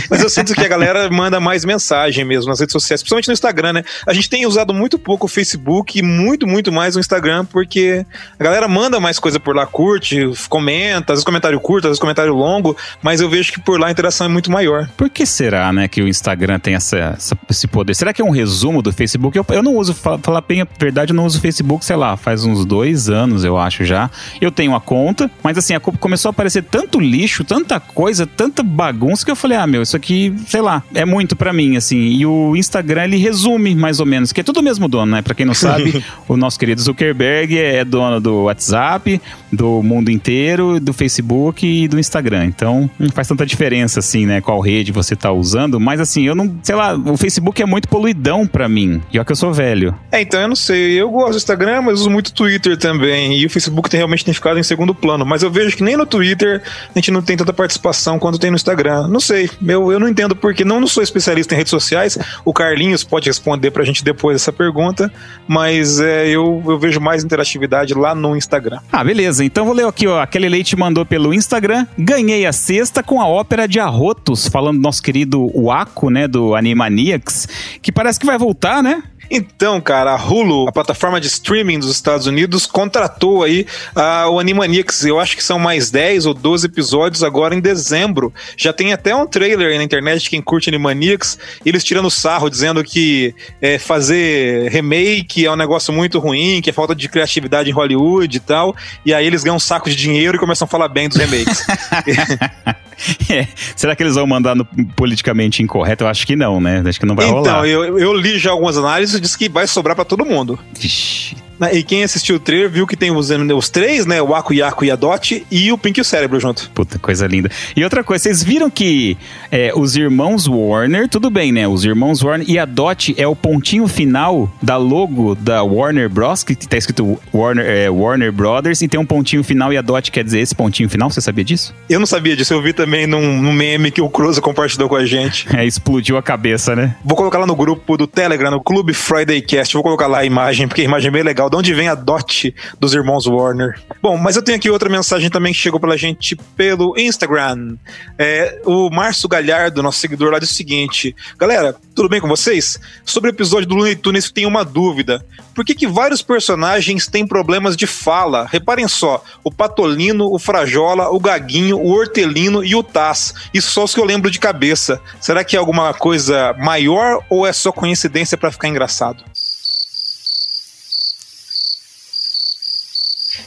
Mas eu sinto que a galera manda mais mensagem mesmo nas redes sociais, principalmente no Instagram, né? A gente tem usado muito pouco o Facebook e muito, muito mais o Instagram, porque a galera manda mais coisa por lá, curte, comenta, às vezes comentário curto, às vezes comentário longo, mas eu vejo que por lá a interação é muito maior. Por que será, né, que o Instagram tem essa, essa- esse poder? Será que é um resumo do Facebook? Eu, eu não uso, fa- falar bem a verdade, eu não uso o Facebook, sei lá, faz uns dois anos, eu acho já. Eu tenho a conta, mas assim, a co- começou a aparecer tanto lixo acho tanta coisa, tanta bagunça que eu falei, ah, meu, isso aqui, sei lá, é muito pra mim, assim. E o Instagram, ele resume mais ou menos, que é tudo o mesmo dono, né? Pra quem não sabe, <laughs> o nosso querido Zuckerberg é dono do WhatsApp, do mundo inteiro, do Facebook e do Instagram. Então, não faz tanta diferença, assim, né? Qual rede você tá usando. Mas, assim, eu não, sei lá, o Facebook é muito poluidão pra mim. E ó que eu sou velho. É, então eu não sei. Eu gosto do Instagram, mas uso muito Twitter também. E o Facebook tem, realmente tem ficado em segundo plano. Mas eu vejo que nem no Twitter a gente não tem tanta participação quanto tem no Instagram. Não sei. Eu, eu não entendo porque. Não, não sou especialista em redes sociais. O Carlinhos pode responder pra gente depois essa pergunta. Mas é, eu, eu vejo mais interatividade lá no Instagram. Ah, beleza. Então vou ler aqui, ó. A Kelly Leite mandou pelo Instagram. Ganhei a sexta com a ópera de Arrotos, falando do nosso querido Waco, né? Do Animaniacs, que parece que vai voltar, né? Então, cara, a Hulu, a plataforma de streaming dos Estados Unidos, contratou aí uh, o Animaniacs. Eu acho que são mais 10 ou 12 episódios agora em dezembro. Já tem até um trailer aí na internet, quem curte Animaniacs, eles tirando sarro, dizendo que é, fazer remake é um negócio muito ruim, que é falta de criatividade em Hollywood e tal. E aí eles ganham um saco de dinheiro e começam a falar bem dos remakes. <laughs> <laughs> É. Será que eles vão mandar no politicamente incorreto? Eu acho que não, né? Acho que não vai então, rolar. Então, eu, eu li já algumas análises e disse que vai sobrar para todo mundo. Vixe. E quem assistiu o trailer viu que tem os, os três, né? O Aku, Yaku e a Dot e o Pink e o Cérebro junto. Puta, coisa linda. E outra coisa, vocês viram que é, os irmãos Warner, tudo bem, né? Os irmãos Warner e a Dot é o pontinho final da logo da Warner Bros, que tá escrito Warner, é, Warner Brothers, e tem um pontinho final e a Dot quer dizer esse pontinho final. Você sabia disso? Eu não sabia disso. Eu vi também num, num meme que o Cruza compartilhou com a gente. <laughs> É, explodiu a cabeça, né? Vou colocar lá no grupo do Telegram, no Clube Friday Cast. Vou colocar lá a imagem, porque a imagem é bem legal de onde vem a Dot dos irmãos Warner. Bom, mas eu tenho aqui outra mensagem também que chegou pela gente pelo Instagram. É, o Márcio Galhardo, nosso seguidor lá, disse o seguinte: Galera, tudo bem com vocês? Sobre o episódio do Looney Tunes, tem uma dúvida. Por que, que vários personagens têm problemas de fala? Reparem só: o Patolino, o Frajola, o Gaguinho, o Hortelino e o Taz. Isso só os que eu lembro de cabeça. Será que é alguma coisa maior ou é só coincidência para ficar engraçado?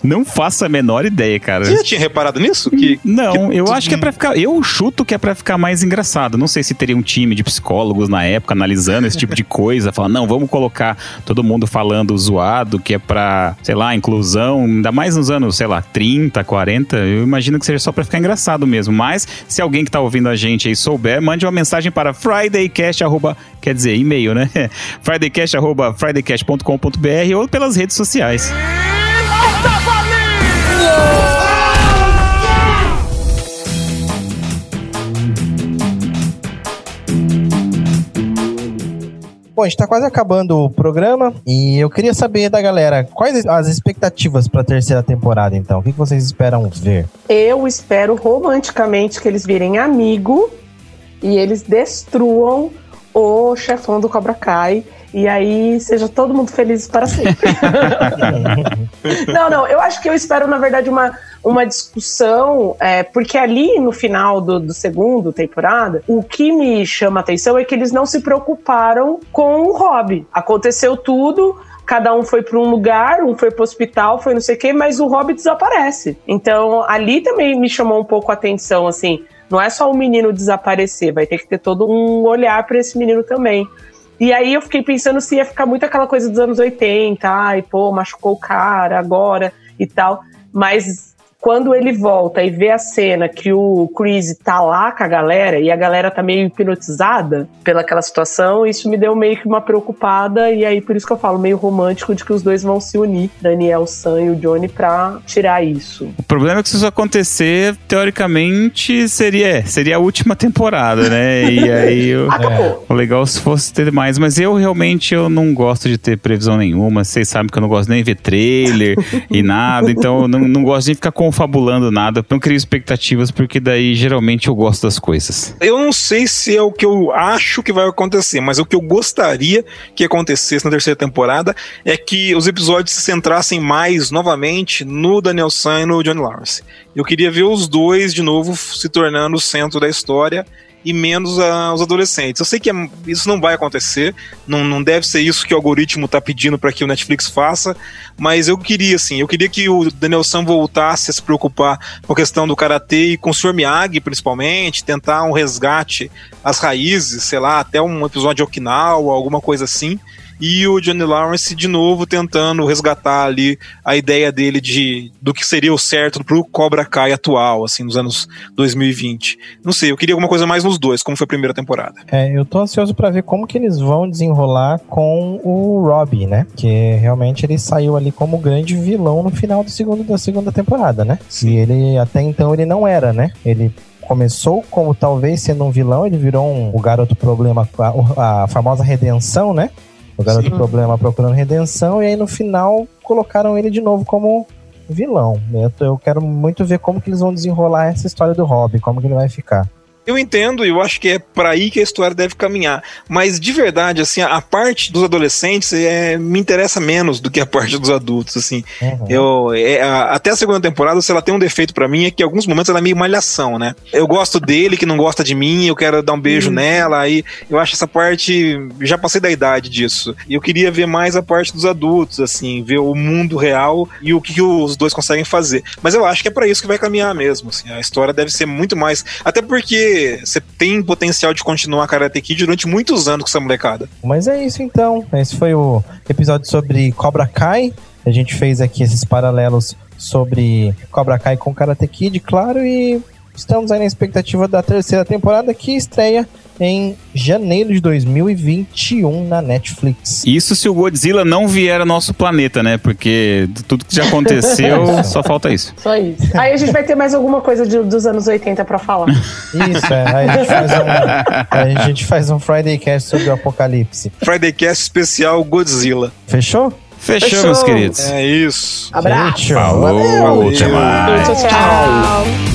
Não faço a menor ideia, cara. Você já tinha reparado nisso? Que, não, que eu acho que é pra ficar. Eu chuto que é pra ficar mais engraçado. Não sei se teria um time de psicólogos na época analisando esse tipo de coisa, falando, não, vamos colocar todo mundo falando zoado, que é pra, sei lá, inclusão, ainda mais nos anos, sei lá, 30, 40. Eu imagino que seja só pra ficar engraçado mesmo. Mas, se alguém que tá ouvindo a gente aí souber, mande uma mensagem para fridaycast, arroba, quer dizer, e-mail, né? <laughs> fridaycast, arroba, fridaycast.com.br ou pelas redes sociais. Bom, a gente tá quase acabando o programa e eu queria saber da galera quais as expectativas pra terceira temporada, então. O que vocês esperam ver? Eu espero romanticamente que eles virem amigo e eles destruam o chefão do Cobra Kai e aí seja todo mundo feliz para sempre. <laughs> não, não, eu acho que eu espero, na verdade, uma, uma discussão, é, porque ali no final do, do segundo temporada, o que me chama a atenção é que eles não se preocuparam com o Rob. Aconteceu tudo, cada um foi para um lugar, um foi para o hospital, foi não sei o quê, mas o Rob desaparece. Então ali também me chamou um pouco a atenção, assim. Não é só o menino desaparecer, vai ter que ter todo um olhar para esse menino também. E aí eu fiquei pensando se ia ficar muito aquela coisa dos anos 80, ai, pô, machucou o cara agora e tal. Mas quando ele volta e vê a cena que o Chris tá lá com a galera e a galera tá meio hipnotizada pelaquela situação, isso me deu meio que uma preocupada e aí por isso que eu falo meio romântico de que os dois vão se unir, Daniel, Sam e o Johnny, pra tirar isso. O problema é que se isso acontecer, teoricamente seria, seria a última temporada, né? E <laughs> aí o, o legal se fosse ter mais, mas eu realmente eu não gosto de ter previsão nenhuma, vocês sabem que eu não gosto nem de ver trailer <laughs> e nada, então eu não, não gosto de ficar com confabulando nada, não crio expectativas, porque daí geralmente eu gosto das coisas. Eu não sei se é o que eu acho que vai acontecer, mas o que eu gostaria que acontecesse na terceira temporada é que os episódios se centrassem mais novamente no Daniel San e no Johnny Lawrence. Eu queria ver os dois de novo se tornando o centro da história e menos a, os adolescentes. Eu sei que é, isso não vai acontecer, não, não deve ser isso que o algoritmo tá pedindo para que o Netflix faça, mas eu queria, assim, eu queria que o Daniel San voltasse a se preocupar com a questão do karatê e com o Sr. Miyagi, principalmente, tentar um resgate às raízes, sei lá, até um episódio de Okinawa, alguma coisa assim e o Johnny Lawrence de novo tentando resgatar ali a ideia dele de do que seria o certo pro Cobra Kai atual, assim, nos anos 2020. Não sei, eu queria alguma coisa mais nos dois, como foi a primeira temporada. É, eu tô ansioso para ver como que eles vão desenrolar com o Robbie, né? Que realmente ele saiu ali como grande vilão no final do segundo, da segunda temporada, né? E ele até então ele não era, né? Ele começou como talvez sendo um vilão, ele virou um, o garoto problema, a, a famosa redenção, né? O garoto Sim. problema procurando redenção, e aí no final colocaram ele de novo como vilão. Eu, eu quero muito ver como que eles vão desenrolar essa história do Robin, como que ele vai ficar. Eu entendo e eu acho que é para aí que a história deve caminhar. Mas de verdade, assim, a parte dos adolescentes é, me interessa menos do que a parte dos adultos, assim. Uhum. Eu, é, a, até a segunda temporada, se ela tem um defeito para mim, é que em alguns momentos ela é meio malhação, né? Eu gosto dele, que não gosta de mim, eu quero dar um beijo uhum. nela, aí eu acho essa parte. Já passei da idade disso. E eu queria ver mais a parte dos adultos, assim, ver o mundo real e o que, que os dois conseguem fazer. Mas eu acho que é para isso que vai caminhar mesmo. Assim, a história deve ser muito mais. Até porque você tem potencial de continuar Karate Kid durante muitos anos com essa molecada. Mas é isso então. Esse foi o episódio sobre Cobra Kai. A gente fez aqui esses paralelos sobre Cobra Kai com Karate Kid, claro, e estamos aí na expectativa da terceira temporada que estreia em janeiro de 2021 na Netflix. Isso se o Godzilla não vier ao nosso planeta, né? Porque tudo que já aconteceu, <laughs> só falta isso. Só isso. Aí a gente vai ter mais alguma coisa de, dos anos 80 para falar. Isso, é. Aí a gente, faz um, a gente faz um Friday Cast sobre o apocalipse. Friday Cast especial Godzilla. Fechou? Fechou, Fechou, meus queridos. É isso. Abraço. Falou. Valeu. Até mais. Tchau, tchau.